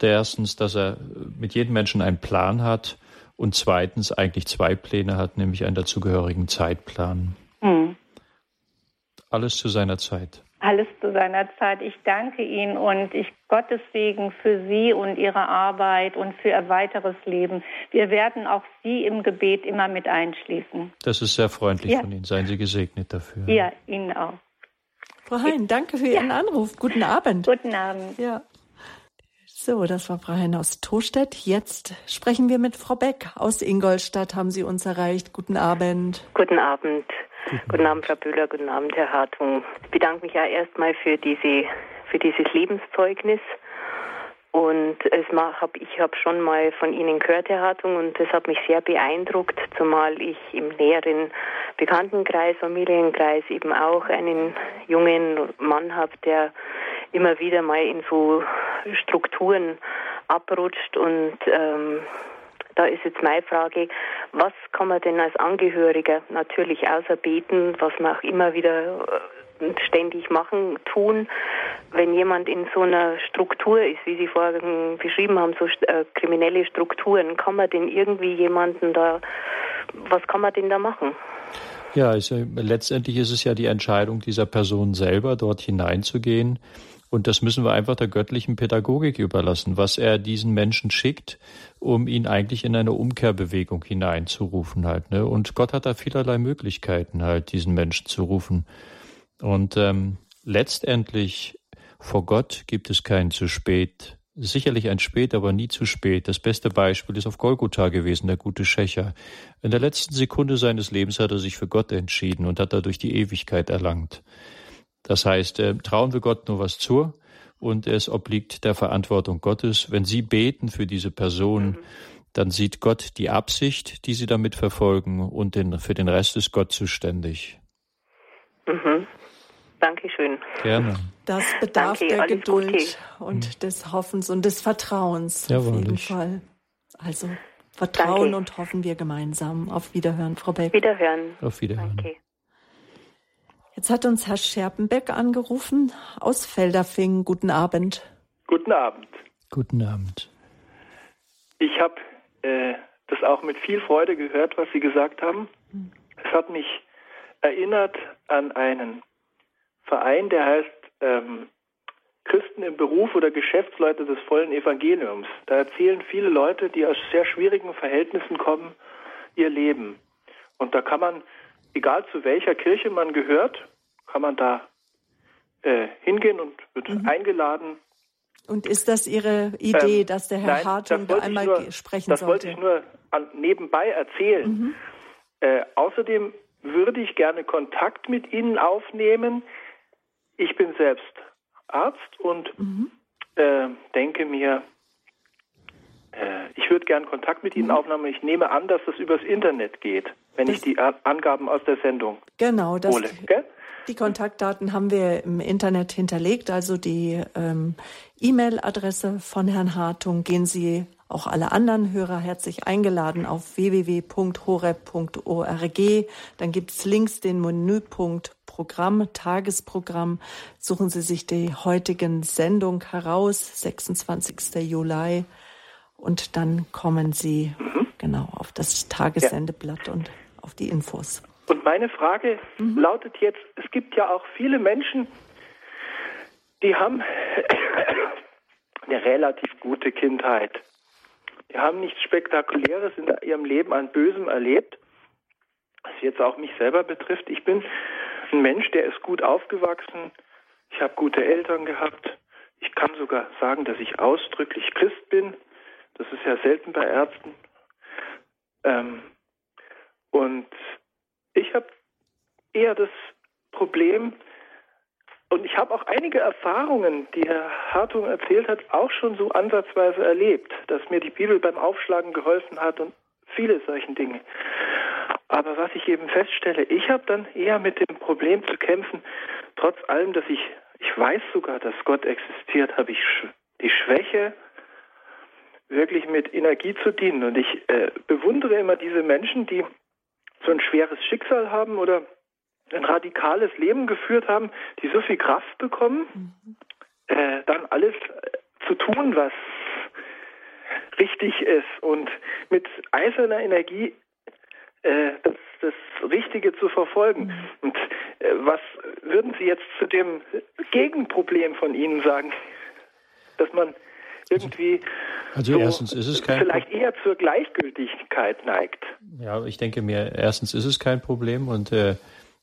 Erstens, dass er mit jedem Menschen einen Plan hat und zweitens eigentlich zwei Pläne hat, nämlich einen dazugehörigen Zeitplan. Mhm. Alles zu seiner Zeit alles zu seiner Zeit. Ich danke Ihnen und ich Gottes Segen für Sie und Ihre Arbeit und für Ihr weiteres Leben. Wir werden auch Sie im Gebet immer mit einschließen. Das ist sehr freundlich ja. von Ihnen. Seien Sie gesegnet dafür. Ja, Ihnen auch. Frau Hein, danke für Ihren ja. Anruf. Guten Abend. Guten Abend. Ja. So, das war Frau Hein aus Tostedt. Jetzt sprechen wir mit Frau Beck aus Ingolstadt. Haben Sie uns erreicht? Guten Abend. Guten Abend. Guten Abend, Frau Bühler, guten Abend, Herr Hartung. Ich bedanke mich ja erstmal für diese, für dieses Lebenszeugnis. Und es hab, ich habe schon mal von Ihnen gehört, Herr Hartung, und das hat mich sehr beeindruckt, zumal ich im näheren Bekanntenkreis, Familienkreis eben auch einen jungen Mann habe, der immer wieder mal in so Strukturen abrutscht und ähm, da ist jetzt meine Frage, was kann man denn als Angehöriger natürlich außer beten, was man auch immer wieder äh, ständig machen, tun, wenn jemand in so einer Struktur ist, wie Sie vorhin beschrieben haben, so äh, kriminelle Strukturen, kann man denn irgendwie jemanden da, was kann man denn da machen? Ja, also letztendlich ist es ja die Entscheidung dieser Person selber, dort hineinzugehen. Und das müssen wir einfach der göttlichen Pädagogik überlassen, was er diesen Menschen schickt, um ihn eigentlich in eine Umkehrbewegung hineinzurufen halt. Ne? Und Gott hat da vielerlei Möglichkeiten halt, diesen Menschen zu rufen. Und ähm, letztendlich vor Gott gibt es kein zu spät. Sicherlich ein spät, aber nie zu spät. Das beste Beispiel ist auf Golgotha gewesen, der gute Schächer. In der letzten Sekunde seines Lebens hat er sich für Gott entschieden und hat dadurch die Ewigkeit erlangt. Das heißt, äh, trauen wir Gott nur was zu und es obliegt der Verantwortung Gottes. Wenn Sie beten für diese Person, mhm. dann sieht Gott die Absicht, die Sie damit verfolgen und den, für den Rest ist Gott zuständig. Mhm. Dankeschön. Gerne. Das bedarf Danke, der Geduld Gute. und mhm. des Hoffens und des Vertrauens Jawohl, auf jeden Fall. Also vertrauen Danke. und hoffen wir gemeinsam. Auf Wiederhören, Frau Beck. Wiederhören. Auf Wiederhören. Danke. Jetzt hat uns Herr Scherpenbeck angerufen aus Felderfing. Guten Abend. Guten Abend. Guten Abend. ich habe äh, das auch mit viel Freude gehört, was Sie gesagt haben. Es hat mich erinnert an einen Verein, der heißt ähm, Christen im Beruf oder Geschäftsleute des vollen Evangeliums. Da erzählen viele Leute, die aus sehr schwierigen Verhältnissen kommen, ihr Leben. Und da kann man, egal zu welcher Kirche man gehört, kann man da äh, hingehen und wird mhm. eingeladen. Und ist das Ihre Idee, ähm, dass der Herr nein, Hartung da einmal nur, sprechen das sollte? Das wollte ich nur an, nebenbei erzählen. Mhm. Äh, außerdem würde ich gerne Kontakt mit Ihnen aufnehmen. Ich bin selbst Arzt und mhm. äh, denke mir, äh, ich würde gerne Kontakt mit Ihnen mhm. aufnehmen. Ich nehme an, dass das übers Internet geht, wenn das ich die Angaben aus der Sendung genau, das, hole. Gell? Die Kontaktdaten haben wir im Internet hinterlegt, also die ähm, E-Mail-Adresse von Herrn Hartung. Gehen Sie auch alle anderen Hörer herzlich eingeladen auf www.horeb.org. Dann gibt es links den Menüpunkt Programm, Tagesprogramm. Suchen Sie sich die heutigen Sendung heraus, 26. Juli. Und dann kommen Sie mhm. genau auf das Tagessendeblatt ja. und auf die Infos. Und meine Frage mhm. lautet jetzt, es gibt ja auch viele Menschen, die haben eine relativ gute Kindheit. Die haben nichts Spektakuläres in ihrem Leben an Bösem erlebt, was jetzt auch mich selber betrifft. Ich bin ein Mensch, der ist gut aufgewachsen. Ich habe gute Eltern gehabt. Ich kann sogar sagen, dass ich ausdrücklich Christ bin. Das ist ja selten bei Ärzten. Ähm, und ich habe eher das Problem, und ich habe auch einige Erfahrungen, die Herr Hartung erzählt hat, auch schon so ansatzweise erlebt, dass mir die Bibel beim Aufschlagen geholfen hat und viele solchen Dinge. Aber was ich eben feststelle, ich habe dann eher mit dem Problem zu kämpfen, trotz allem, dass ich, ich weiß sogar, dass Gott existiert, habe ich die Schwäche, wirklich mit Energie zu dienen. Und ich äh, bewundere immer diese Menschen, die so ein schweres Schicksal haben oder ein radikales Leben geführt haben, die so viel Kraft bekommen, mhm. äh, dann alles zu tun, was richtig ist und mit eiserner Energie äh, das, das Richtige zu verfolgen. Mhm. Und äh, was würden Sie jetzt zu dem Gegenproblem von Ihnen sagen, dass man irgendwie also so erstens ist es kein vielleicht eher zur Gleichgültigkeit neigt. Ja, ich denke mir, erstens ist es kein Problem und äh,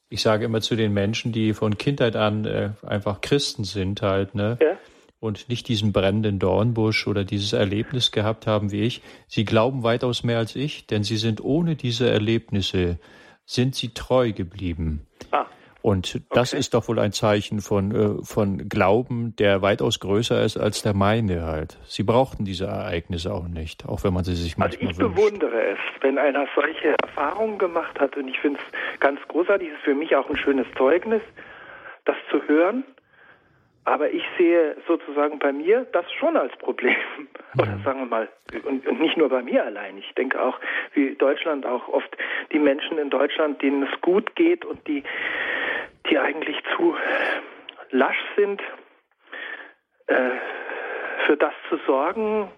ich sage immer zu den Menschen, die von Kindheit an äh, einfach Christen sind halt, ne? Ja. Und nicht diesen brennenden Dornbusch oder dieses Erlebnis gehabt haben wie ich. Sie glauben weitaus mehr als ich, denn sie sind ohne diese Erlebnisse, sind sie treu geblieben. Ah. Und das okay. ist doch wohl ein Zeichen von, äh, von Glauben, der weitaus größer ist als der meine halt. Sie brauchten diese Ereignisse auch nicht, auch wenn man sie sich manchmal Also ich wünscht. bewundere es, wenn einer solche Erfahrungen gemacht hat und ich finde es ganz großartig, es ist für mich auch ein schönes Zeugnis, das zu hören. Aber ich sehe sozusagen bei mir das schon als Problem. Oder sagen wir mal, und, und, nicht nur bei mir allein. Ich denke auch, wie Deutschland auch oft die Menschen in Deutschland, denen es gut geht und die die eigentlich zu lasch sind, äh, für das zu sorgen,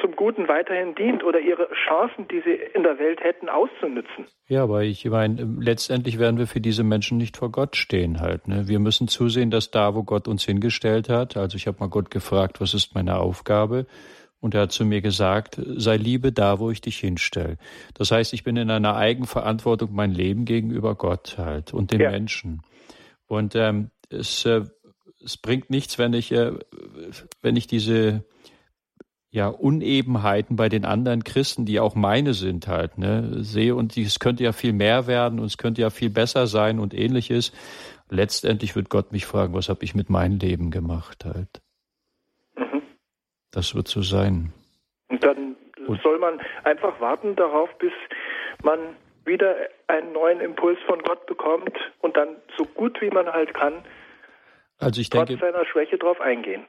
zum Guten weiterhin dient oder ihre Chancen, die sie in der Welt hätten, auszunutzen. Ja, aber ich meine, letztendlich werden wir für diese Menschen nicht vor Gott stehen halt. Ne? Wir müssen zusehen, dass da, wo Gott uns hingestellt hat, also ich habe mal Gott gefragt, was ist meine Aufgabe? Und er hat zu mir gesagt, sei Liebe da, wo ich dich hinstelle. Das heißt, ich bin in einer Eigenverantwortung mein Leben gegenüber Gott halt und den ja. Menschen. Und ähm, es, äh, es bringt nichts, wenn ich, äh, wenn ich diese ja, Unebenheiten bei den anderen Christen, die auch meine sind halt, ne, sehe und es könnte ja viel mehr werden und es könnte ja viel besser sein und ähnliches. Letztendlich wird Gott mich fragen, was habe ich mit meinem Leben gemacht halt. Mhm. Das wird so sein. Und dann und soll man einfach warten darauf, bis man wieder einen neuen Impuls von Gott bekommt und dann so gut wie man halt kann, also ich trotz denke, seiner Schwäche darauf eingehen.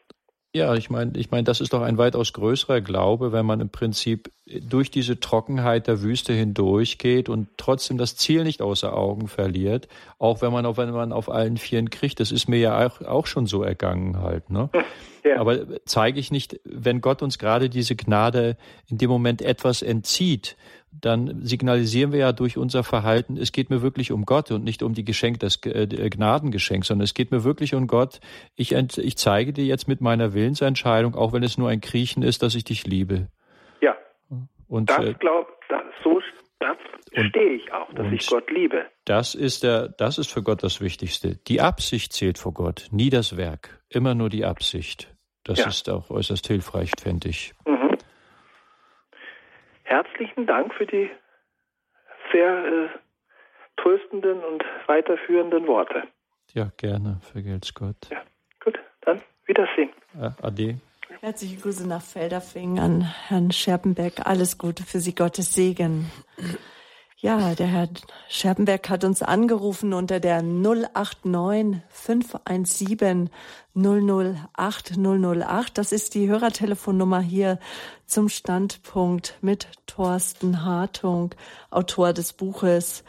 Ja, ich meine, ich meine, das ist doch ein weitaus größerer Glaube, wenn man im Prinzip durch diese Trockenheit der Wüste hindurchgeht und trotzdem das Ziel nicht außer Augen verliert, auch wenn man auf, wenn man auf allen Vieren kriegt. Das ist mir ja auch, auch schon so ergangen halt. Ne? Ja. Aber zeige ich nicht, wenn Gott uns gerade diese Gnade in dem Moment etwas entzieht, dann signalisieren wir ja durch unser Verhalten, es geht mir wirklich um Gott und nicht um die Geschenk, das äh, Gnadengeschenk, sondern es geht mir wirklich um Gott. Ich, ich zeige dir jetzt mit meiner Willensentscheidung, auch wenn es nur ein Kriechen ist, dass ich dich liebe. Ja. Und das äh, glaub, das, so das stehe ich auch, dass ich Gott liebe. Das ist der, das ist für Gott das Wichtigste. Die Absicht zählt vor Gott, nie das Werk, immer nur die Absicht. Das ja. ist auch äußerst hilfreich, fände ich. Mhm herzlichen Dank für die sehr äh, tröstenden und weiterführenden Worte. Ja, gerne. Vergelt's Gott. Ja, gut. Dann Wiedersehen. Äh, ade. Herzliche Grüße nach Felderfing an Herrn Scherpenbeck. Alles Gute für Sie, Gottes Segen. Ja, der Herr Scherpenberg hat uns angerufen unter der 089 517 008 008. Das ist die Hörertelefonnummer hier zum Standpunkt mit Thorsten Hartung, Autor des Buches,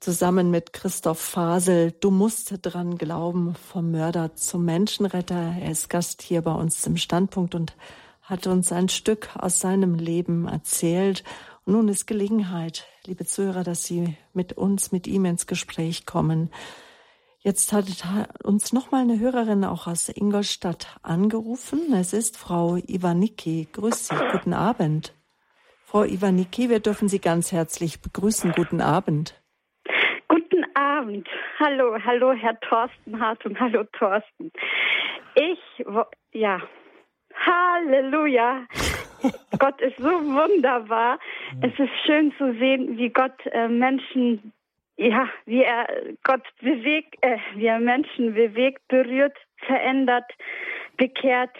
zusammen mit Christoph Fasel. Du musst dran glauben, vom Mörder zum Menschenretter. Er ist Gast hier bei uns im Standpunkt und hat uns ein Stück aus seinem Leben erzählt nun ist Gelegenheit, liebe Zuhörer, dass Sie mit uns, mit ihm ins Gespräch kommen. Jetzt hat uns nochmal eine Hörerin auch aus Ingolstadt angerufen. Es ist Frau Iwanicki. Grüß Sie, guten Abend. Frau Iwanicki, wir dürfen Sie ganz herzlich begrüßen. Guten Abend. Guten Abend. Hallo, hallo, Herr Thorsten Hartung. Hallo, Thorsten. Ich, ja, Halleluja. Gott ist so wunderbar. Es ist schön zu sehen, wie Gott äh, Menschen, ja, wie er Gott bewegt, äh, wie er Menschen bewegt, berührt, verändert, bekehrt.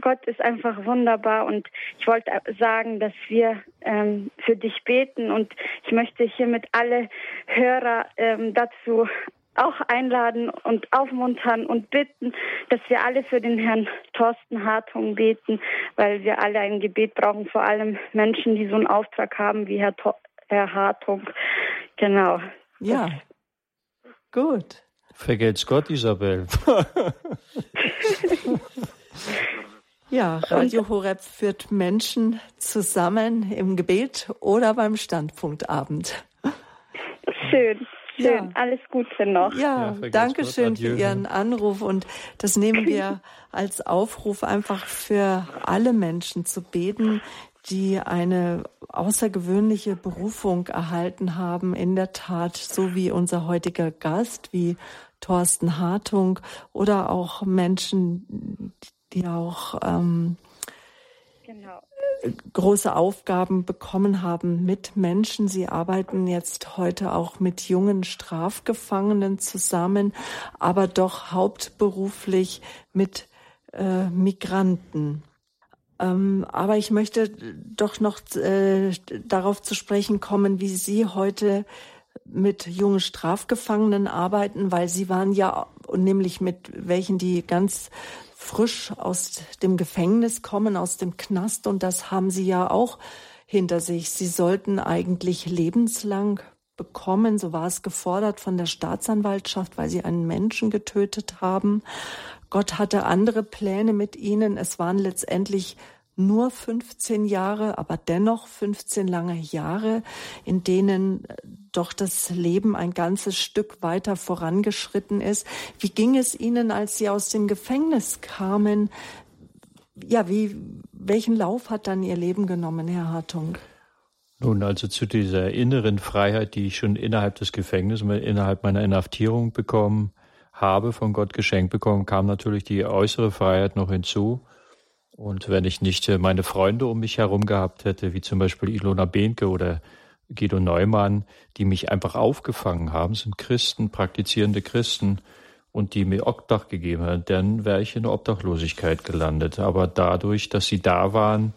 Gott ist einfach wunderbar und ich wollte sagen, dass wir ähm, für dich beten und ich möchte hiermit alle Hörer ähm, dazu auch einladen und aufmuntern und bitten, dass wir alle für den Herrn Thorsten Hartung beten, weil wir alle ein Gebet brauchen, vor allem Menschen, die so einen Auftrag haben wie Herr, to Herr Hartung. Genau. Ja, gut. Vergelt's Gott, Isabel. ja, Radio Horeb führt Menschen zusammen im Gebet oder beim Standpunktabend. Schön. Schön, ja. alles Gute noch. Ja, ja danke schön für Ihren Anruf und das nehmen wir als Aufruf einfach für alle Menschen zu beten, die eine außergewöhnliche Berufung erhalten haben, in der Tat, so wie unser heutiger Gast, wie Thorsten Hartung oder auch Menschen, die auch ähm, genau große Aufgaben bekommen haben mit Menschen. Sie arbeiten jetzt heute auch mit jungen Strafgefangenen zusammen, aber doch hauptberuflich mit äh, Migranten. Ähm, aber ich möchte doch noch äh, darauf zu sprechen kommen, wie Sie heute mit jungen Strafgefangenen arbeiten, weil Sie waren ja nämlich mit welchen, die ganz frisch aus dem Gefängnis kommen, aus dem Knast. Und das haben sie ja auch hinter sich. Sie sollten eigentlich lebenslang bekommen, so war es gefordert von der Staatsanwaltschaft, weil sie einen Menschen getötet haben. Gott hatte andere Pläne mit ihnen. Es waren letztendlich nur 15 Jahre, aber dennoch 15 lange Jahre, in denen äh, doch das Leben ein ganzes Stück weiter vorangeschritten ist. Wie ging es Ihnen, als Sie aus dem Gefängnis kamen? Ja, wie, welchen Lauf hat dann Ihr Leben genommen, Herr Hartung? Nun, also zu dieser inneren Freiheit, die ich schon innerhalb des Gefängnisses, innerhalb meiner Inhaftierung bekommen habe, von Gott geschenkt bekommen, kam natürlich die äußere Freiheit noch hinzu. Und wenn ich nicht äh, meine Freunde um mich herum gehabt hätte, wie zum Beispiel Ilona Behnke oder Guido Neumann, die mich einfach aufgefangen haben, sind Christen, praktizierende Christen und die mir Obdach gegeben haben, dann wäre ich in der Obdachlosigkeit gelandet. Aber dadurch, dass sie da waren,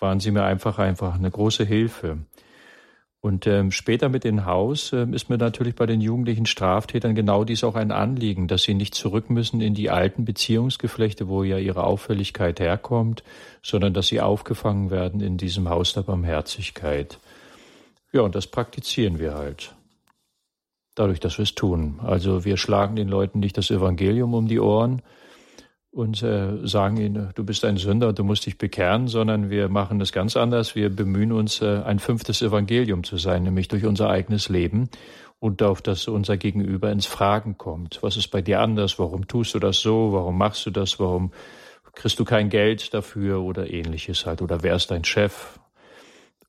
waren sie mir einfach einfach eine große Hilfe. Und ähm, später mit dem Haus äh, ist mir natürlich bei den jugendlichen Straftätern genau dies auch ein Anliegen, dass sie nicht zurück müssen in die alten Beziehungsgeflechte, wo ja ihre Auffälligkeit herkommt, sondern dass sie aufgefangen werden in diesem Haus der Barmherzigkeit. Ja, und das praktizieren wir halt. Dadurch, dass wir es tun. Also wir schlagen den Leuten nicht das Evangelium um die Ohren, und äh, sagen ihnen, du bist ein Sünder, du musst dich bekehren, sondern wir machen es ganz anders. Wir bemühen uns, äh, ein fünftes Evangelium zu sein, nämlich durch unser eigenes Leben und auf das unser Gegenüber ins Fragen kommt. Was ist bei dir anders? Warum tust du das so? Warum machst du das? Warum kriegst du kein Geld dafür oder ähnliches halt? Oder wer ist dein Chef?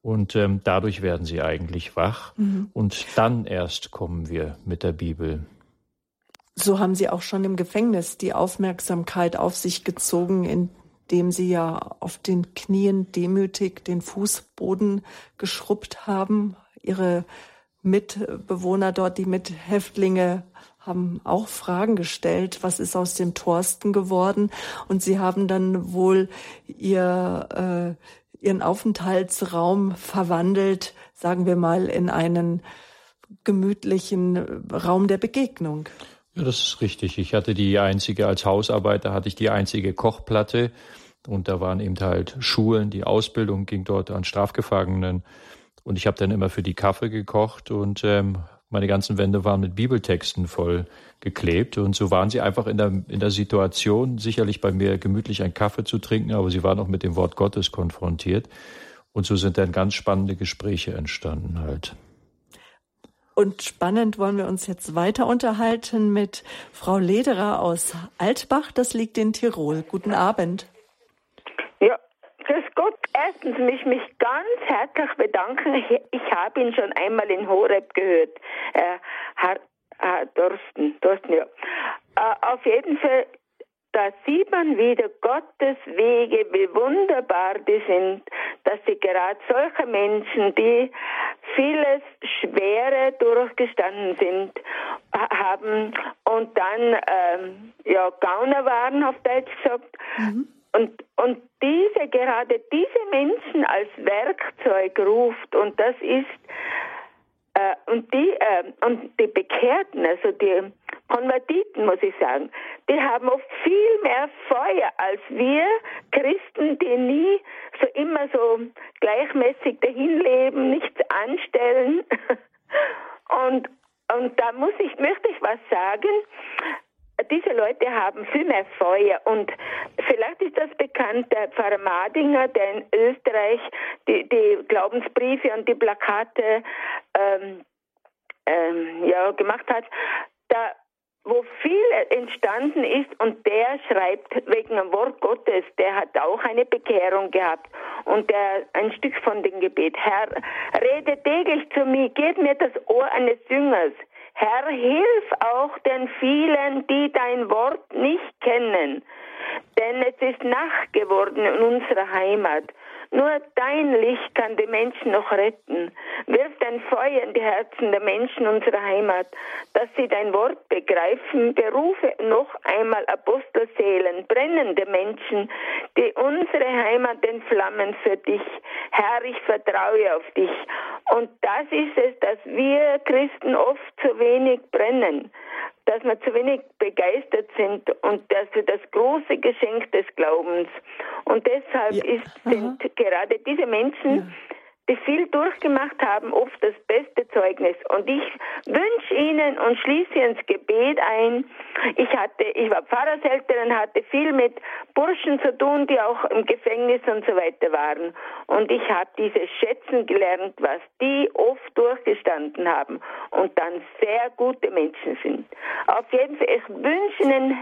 Und ähm, dadurch werden sie eigentlich wach. Mhm. Und dann erst kommen wir mit der Bibel. So haben Sie auch schon im Gefängnis die Aufmerksamkeit auf sich gezogen, indem Sie ja auf den Knien demütig den Fußboden geschrubbt haben. Ihre Mitbewohner dort, die Mithäftlinge, haben auch Fragen gestellt, was ist aus dem Thorsten geworden? Und sie haben dann wohl ihr, äh, ihren Aufenthaltsraum verwandelt, sagen wir mal, in einen gemütlichen Raum der Begegnung. Ja, das ist richtig. Ich hatte die einzige, als Hausarbeiter hatte ich die einzige Kochplatte und da waren eben halt Schulen, die Ausbildung ging dort an Strafgefangenen und ich habe dann immer für die Kaffee gekocht und ähm, meine ganzen Wände waren mit Bibeltexten voll geklebt und so waren sie einfach in der, in der Situation, sicherlich bei mir gemütlich einen Kaffee zu trinken, aber sie waren auch mit dem Wort Gottes konfrontiert und so sind dann ganz spannende Gespräche entstanden halt. Und spannend wollen wir uns jetzt weiter unterhalten mit Frau Lederer aus Altbach. Das liegt in Tirol. Guten Abend. Ja, grüß Gott. Erstens mich mich ganz herzlich bedanken. Ich, ich habe ihn schon einmal in Horeb gehört. Äh, Herr, Herr Dorsten, Dorsten, ja. Äh, auf jeden Fall da sieht man wieder Gottes Wege, wie wunderbar die sind, dass sie gerade solche Menschen, die vieles Schwere durchgestanden sind, haben und dann ähm, ja Gauner waren, auf Deutsch gesagt. Mhm. Und, und diese, gerade diese Menschen als Werkzeug ruft und das ist äh, und die äh, und die Bekehrten, also die Konvertiten, muss ich sagen, die haben oft viel mehr Feuer als wir Christen, die nie so immer so gleichmäßig dahin leben, nichts anstellen. und und da muss ich möchte ich was sagen diese Leute haben viel mehr Feuer und vielleicht ist das bekannt, der Pfarrer Madinger, der in Österreich die, die Glaubensbriefe und die Plakate ähm, ähm, ja, gemacht hat, da wo viel entstanden ist und der schreibt wegen dem Wort Gottes, der hat auch eine Bekehrung gehabt und der ein Stück von dem Gebet, Herr, rede täglich zu mir, gib mir das Ohr eines Jüngers, Herr, hilf auch den vielen, die dein Wort nicht kennen, denn es ist Nacht geworden in unserer Heimat nur dein Licht kann die Menschen noch retten. Wirf dein Feuer in die Herzen der Menschen unserer Heimat, dass sie dein Wort begreifen. Berufe noch einmal Apostelseelen, brennende Menschen, die unsere Heimat entflammen für dich. Herr, ich vertraue auf dich. Und das ist es, dass wir Christen oft zu wenig brennen dass wir zu wenig begeistert sind und dass wir das große Geschenk des Glaubens. Und deshalb ja. ist, sind gerade diese Menschen, ja die viel durchgemacht haben, oft das beste Zeugnis. Und ich wünsche Ihnen und schließe ins Gebet ein. Ich hatte, ich war Pfarrerselterin, hatte viel mit Burschen zu tun, die auch im Gefängnis und so weiter waren. Und ich habe diese schätzen gelernt, was die oft durchgestanden haben und dann sehr gute Menschen sind. Auf jeden Fall, ich wünsche Ihnen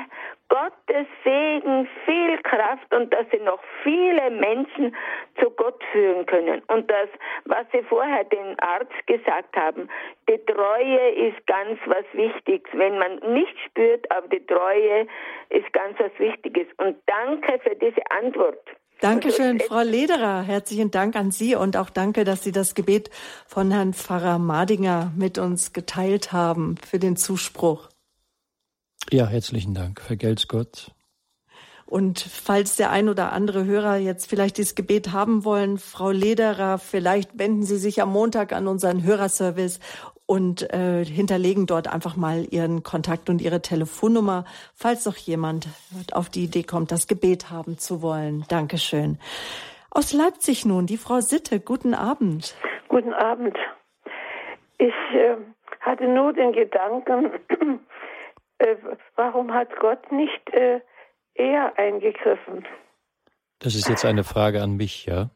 Gottes Segen, viel Kraft und dass sie noch viele Menschen zu Gott führen können. Und das, was Sie vorher den Arzt gesagt haben, die Treue ist ganz was Wichtiges. Wenn man nicht spürt, aber die Treue ist ganz was Wichtiges. Und danke für diese Antwort. Dankeschön, Frau Lederer. Herzlichen Dank an Sie und auch danke, dass Sie das Gebet von Herrn Pfarrer Madinger mit uns geteilt haben für den Zuspruch. Ja, herzlichen Dank. Vergelt's Gott. Und falls der ein oder andere Hörer jetzt vielleicht dieses Gebet haben wollen, Frau Lederer, vielleicht wenden Sie sich am Montag an unseren Hörerservice und äh, hinterlegen dort einfach mal Ihren Kontakt und Ihre Telefonnummer, falls noch jemand auf die Idee kommt, das Gebet haben zu wollen. Dankeschön. Aus Leipzig nun, die Frau Sitte. Guten Abend. Guten Abend. Ich äh, hatte nur den Gedanken, äh, warum hat Gott nicht äh, eher eingegriffen? Das ist jetzt eine Frage an mich, ja?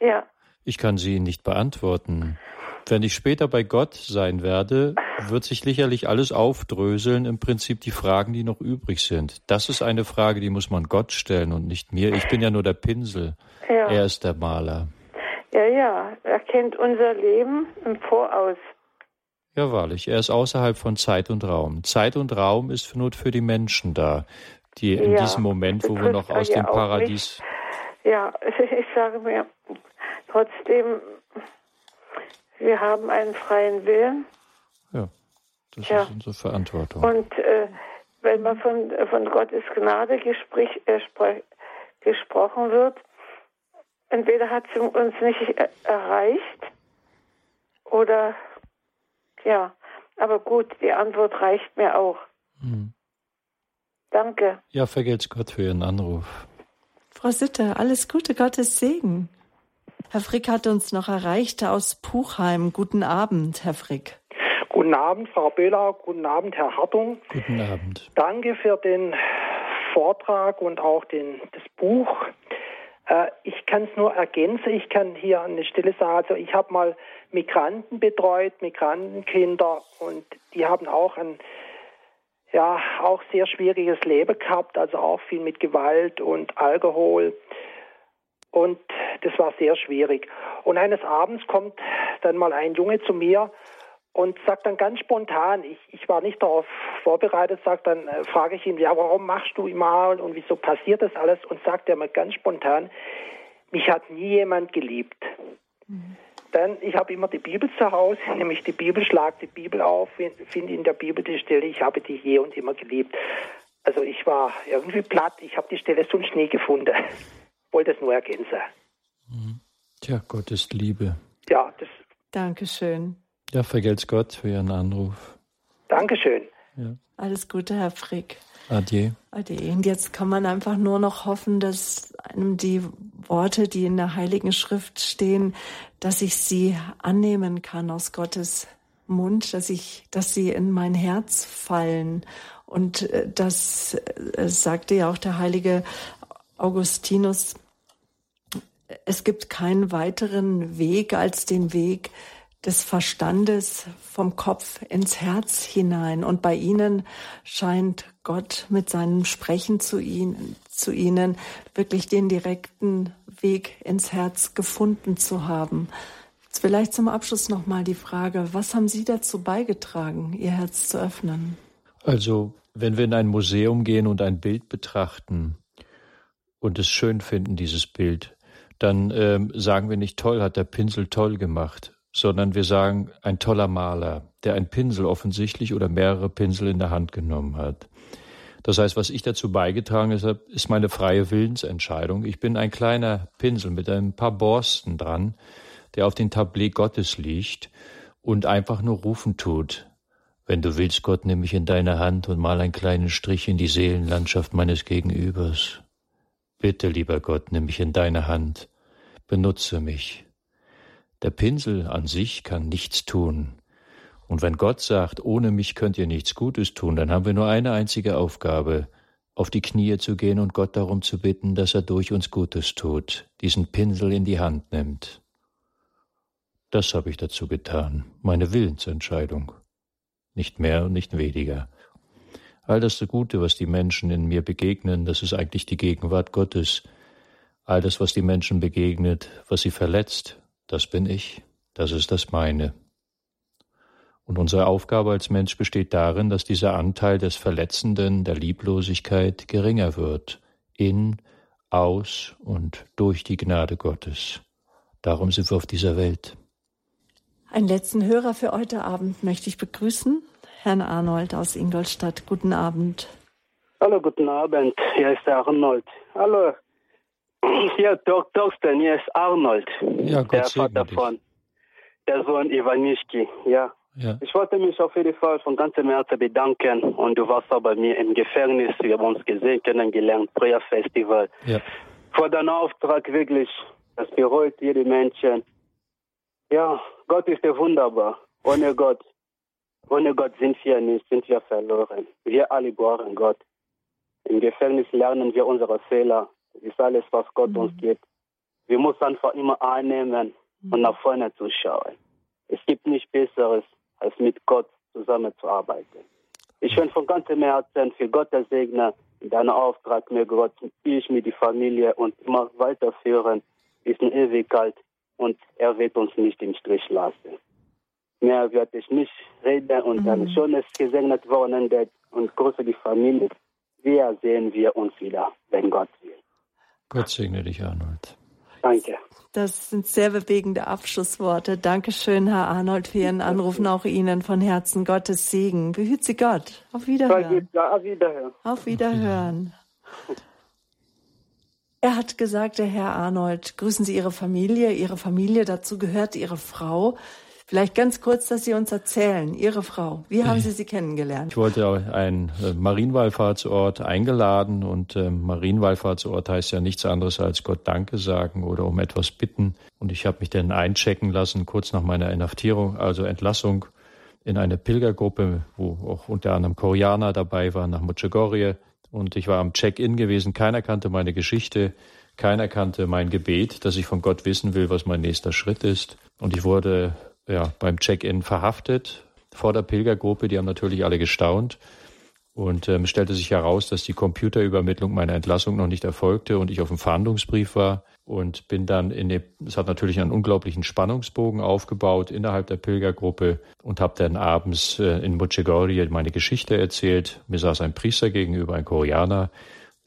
Ja. Ich kann sie nicht beantworten. Wenn ich später bei Gott sein werde, wird sich sicherlich alles aufdröseln, im Prinzip die Fragen, die noch übrig sind. Das ist eine Frage, die muss man Gott stellen und nicht mir. Ich bin ja nur der Pinsel. Ja. Er ist der Maler. Ja, ja, er kennt unser Leben im Voraus. Ja, wahrlich. Er ist außerhalb von Zeit und Raum. Zeit und Raum ist nur für die Menschen da, die in ja, diesem Moment, wo wir noch aus dem Paradies. Nicht. Ja, ich sage mir trotzdem, wir haben einen freien Willen. Ja, das ja. ist unsere Verantwortung. Und äh, wenn man von, von Gottes Gnade gesprich, äh, gesprochen wird, entweder hat sie uns nicht erreicht oder ja, aber gut, die Antwort reicht mir auch. Hm. Danke. Ja, vergelt's Gott für Ihren Anruf. Frau Sitte, alles Gute, Gottes Segen. Herr Frick hat uns noch erreicht aus Puchheim. Guten Abend, Herr Frick. Guten Abend, Frau Böhler. Guten Abend, Herr Hartung. Guten Abend. Danke für den Vortrag und auch den, das Buch. Äh, ich kann es nur ergänzen. Ich kann hier an der Stelle sagen, also ich habe mal Migranten betreut, Migrantenkinder, und die haben auch ein ja auch sehr schwieriges Leben gehabt, also auch viel mit Gewalt und Alkohol. Und das war sehr schwierig. Und eines Abends kommt dann mal ein Junge zu mir und sagt dann ganz spontan, ich, ich war nicht darauf vorbereitet, sagt dann, äh, frage ich ihn, ja, warum machst du immer und wieso passiert das alles? Und sagt er mir ganz spontan, mich hat nie jemand geliebt. Mhm. Dann, ich habe immer die Bibel zu Hause, nämlich die Bibel, schlag die Bibel auf, finde in der Bibel die Stelle, ich habe dich je und immer geliebt. Also ich war irgendwie platt, ich habe die Stelle sonst nie gefunden. Wollte es nur ergänzen. Mhm. Tja, Gott ist Liebe. Ja, das. Dankeschön. Ja, vergelt's Gott für Ihren Anruf. Dankeschön. Ja. Alles Gute, Herr Frick. Adieu. Adieu. Und jetzt kann man einfach nur noch hoffen, dass einem die Worte, die in der Heiligen Schrift stehen, dass ich sie annehmen kann aus Gottes Mund, dass ich, dass sie in mein Herz fallen. Und äh, das äh, sagte ja auch der heilige Augustinus, es gibt keinen weiteren Weg als den Weg des Verstandes vom Kopf ins Herz hinein. Und bei Ihnen scheint Gott mit seinem Sprechen zu Ihnen, zu Ihnen wirklich den direkten Weg ins Herz gefunden zu haben. Jetzt vielleicht zum Abschluss nochmal die Frage, was haben Sie dazu beigetragen, Ihr Herz zu öffnen? Also, wenn wir in ein Museum gehen und ein Bild betrachten und es schön finden, dieses Bild, dann ähm, sagen wir nicht, toll, hat der Pinsel toll gemacht, sondern wir sagen, ein toller Maler, der ein Pinsel offensichtlich oder mehrere Pinsel in der Hand genommen hat. Das heißt, was ich dazu beigetragen habe, ist meine freie Willensentscheidung. Ich bin ein kleiner Pinsel mit ein paar Borsten dran, der auf dem Tablet Gottes liegt und einfach nur rufen tut. Wenn du willst, Gott, nimm mich in deine Hand und mal einen kleinen Strich in die Seelenlandschaft meines Gegenübers. Bitte, lieber Gott, nimm mich in deine Hand, benutze mich. Der Pinsel an sich kann nichts tun. Und wenn Gott sagt, ohne mich könnt ihr nichts Gutes tun, dann haben wir nur eine einzige Aufgabe, auf die Knie zu gehen und Gott darum zu bitten, dass er durch uns Gutes tut, diesen Pinsel in die Hand nimmt. Das habe ich dazu getan, meine Willensentscheidung. Nicht mehr und nicht weniger. All das Gute, was die Menschen in mir begegnen, das ist eigentlich die Gegenwart Gottes. All das, was die Menschen begegnet, was sie verletzt, das bin ich, das ist das meine. Und unsere Aufgabe als Mensch besteht darin, dass dieser Anteil des Verletzenden, der Lieblosigkeit geringer wird, in, aus und durch die Gnade Gottes. Darum sind wir auf dieser Welt. Einen letzten Hörer für heute Abend möchte ich begrüßen. Herrn Arnold aus Ingolstadt. Guten Abend. Hallo, guten Abend. Hier ist Arnold. Hallo. Hier, Thorsten, hier ist Arnold. Ja, Gott der Vater dich. von der Sohn Ivanischki. Ja. ja. Ich wollte mich auf jeden Fall von ganzem Herzen bedanken und du warst auch bei mir im Gefängnis. Wir haben uns gesehen, kennengelernt, Prayer Festival. Ja. Vor deinem Auftrag wirklich, das bereut jede Menschen. Ja, Gott ist wunderbar. Ohne Gott, ohne Gott sind wir nicht, sind wir verloren. Wir alle brauchen Gott. Im Gefängnis lernen wir unsere Fehler. Ist alles, was Gott mhm. uns gibt. Wir müssen einfach immer annehmen und mhm. nach vorne zu schauen. Es gibt nichts Besseres, als mit Gott zusammenzuarbeiten. Ich wünsche von ganzem Herzen für Gottes Segen in deinem Auftrag, mir Gott, ich mit die Familie und immer weiterführen bis in Ewigkeit und er wird uns nicht im Strich lassen. Mehr werde ich nicht reden und mhm. ein schönes gesegnet Wochenende und grüße die Familie. Wir sehen wir uns wieder, wenn Gott will. Gott segne dich, Arnold. Danke. Das sind sehr bewegende Abschlussworte. Dankeschön, Herr Arnold, für Ihren Anruf und auch Ihnen von Herzen Gottes Segen. Behüt Sie Gott. Auf Wiederhören. Auf Wiederhören. Auf Wiederhören. Er hat gesagt, der Herr Arnold, grüßen Sie Ihre Familie. Ihre Familie, dazu gehört Ihre Frau. Vielleicht ganz kurz, dass Sie uns erzählen, Ihre Frau, wie haben Sie sie kennengelernt? Ich wollte einen äh, Marienwallfahrtsort eingeladen und äh, Marienwallfahrtsort heißt ja nichts anderes als Gott Danke sagen oder um etwas bitten. Und ich habe mich dann einchecken lassen, kurz nach meiner Inhaftierung, also Entlassung, in eine Pilgergruppe, wo auch unter anderem Koreaner dabei waren, nach Muchegorje. Und ich war am Check-in gewesen. Keiner kannte meine Geschichte. Keiner kannte mein Gebet, dass ich von Gott wissen will, was mein nächster Schritt ist. Und ich wurde ja, beim Check-in verhaftet vor der Pilgergruppe. Die haben natürlich alle gestaunt. Und ähm, stellte sich heraus, dass die Computerübermittlung meiner Entlassung noch nicht erfolgte und ich auf dem Verhandlungsbrief war und bin dann in dem, es hat natürlich einen unglaublichen Spannungsbogen aufgebaut innerhalb der Pilgergruppe und habe dann abends äh, in Muchegorje meine Geschichte erzählt. Mir saß ein Priester gegenüber, ein Koreaner,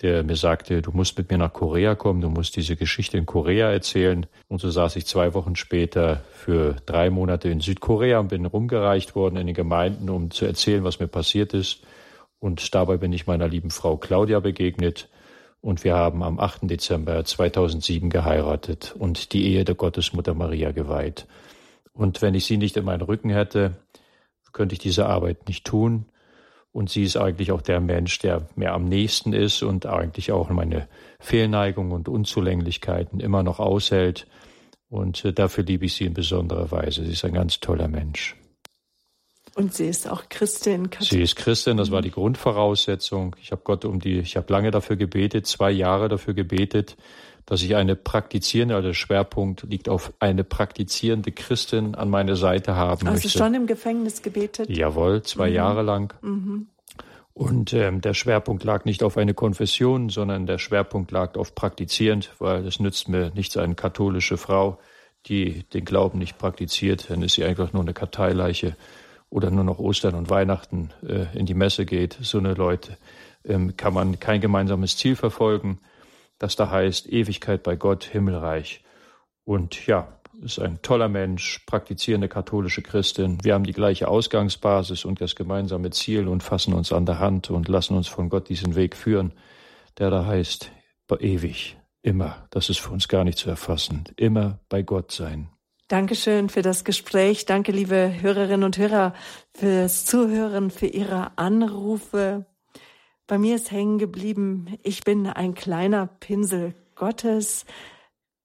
der mir sagte, du musst mit mir nach Korea kommen, du musst diese Geschichte in Korea erzählen. Und so saß ich zwei Wochen später für drei Monate in Südkorea und bin rumgereicht worden in den Gemeinden, um zu erzählen, was mir passiert ist. Und dabei bin ich meiner lieben Frau Claudia begegnet. Und wir haben am 8. Dezember 2007 geheiratet und die Ehe der Gottesmutter Maria geweiht. Und wenn ich sie nicht in meinen Rücken hätte, könnte ich diese Arbeit nicht tun. Und sie ist eigentlich auch der Mensch, der mir am nächsten ist und eigentlich auch meine Fehlneigungen und Unzulänglichkeiten immer noch aushält. Und äh, dafür liebe ich sie in besonderer Weise. Sie ist ein ganz toller Mensch. Und sie ist auch Christin. Sie ist Christin, das war die Grundvoraussetzung. Ich habe Gott um die, ich habe lange dafür gebetet, zwei Jahre dafür gebetet, dass ich eine praktizierende, also der Schwerpunkt liegt auf eine praktizierende Christin an meine Seite haben also möchte. schon im Gefängnis gebetet? Jawohl, zwei mhm. Jahre lang. Mhm. Und ähm, der Schwerpunkt lag nicht auf eine Konfession, sondern der Schwerpunkt lag auf praktizierend, weil es nützt mir nichts, eine katholische Frau, die den Glauben nicht praktiziert, dann ist sie einfach nur eine Karteileiche oder nur noch Ostern und Weihnachten äh, in die Messe geht. So eine Leute ähm, kann man kein gemeinsames Ziel verfolgen das da heißt Ewigkeit bei Gott, Himmelreich. Und ja, ist ein toller Mensch, praktizierende katholische Christin. Wir haben die gleiche Ausgangsbasis und das gemeinsame Ziel und fassen uns an der Hand und lassen uns von Gott diesen Weg führen, der da heißt ewig, immer. Das ist für uns gar nicht zu erfassen. Immer bei Gott sein. Dankeschön für das Gespräch. Danke, liebe Hörerinnen und Hörer, fürs Zuhören, für Ihre Anrufe. Bei mir ist hängen geblieben, ich bin ein kleiner Pinsel Gottes.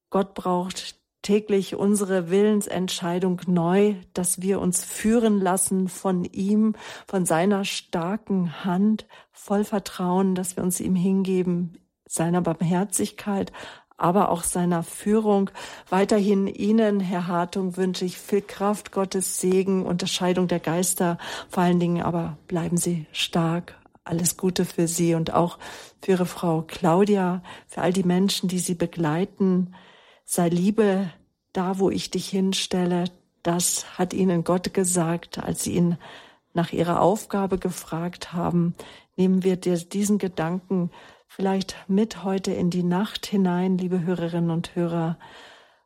Gott braucht täglich unsere Willensentscheidung neu, dass wir uns führen lassen von ihm, von seiner starken Hand, voll Vertrauen, dass wir uns ihm hingeben, seiner Barmherzigkeit, aber auch seiner Führung. Weiterhin Ihnen, Herr Hartung, wünsche ich viel Kraft, Gottes Segen, Unterscheidung der Geister, vor allen Dingen aber bleiben Sie stark alles Gute für Sie und auch für Ihre Frau Claudia, für all die Menschen, die Sie begleiten. Sei Liebe da, wo ich dich hinstelle. Das hat Ihnen Gott gesagt, als Sie ihn nach Ihrer Aufgabe gefragt haben. Nehmen wir diesen Gedanken vielleicht mit heute in die Nacht hinein, liebe Hörerinnen und Hörer.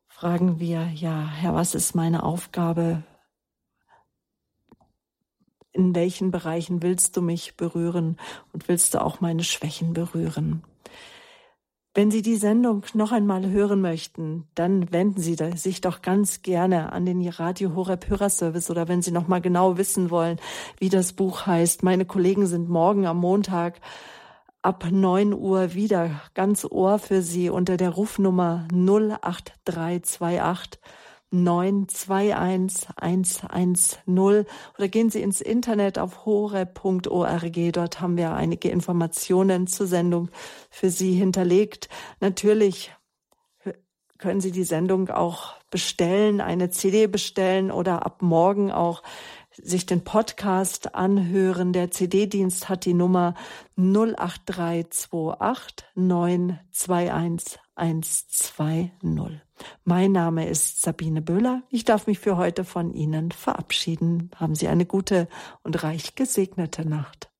Fragen wir, ja, Herr, was ist meine Aufgabe? In welchen Bereichen willst du mich berühren und willst du auch meine Schwächen berühren. Wenn Sie die Sendung noch einmal hören möchten, dann wenden Sie sich doch ganz gerne an den Radio Horeb Hörerservice oder wenn Sie noch mal genau wissen wollen, wie das Buch heißt. Meine Kollegen sind morgen am Montag ab 9 Uhr wieder ganz Ohr für Sie unter der Rufnummer 08328 921110 oder gehen Sie ins Internet auf hore.org. Dort haben wir einige Informationen zur Sendung für Sie hinterlegt. Natürlich können Sie die Sendung auch bestellen, eine CD bestellen oder ab morgen auch sich den Podcast anhören. Der CD-Dienst hat die Nummer 08328 921 120. Mein Name ist Sabine Böhler. Ich darf mich für heute von Ihnen verabschieden. Haben Sie eine gute und reich gesegnete Nacht.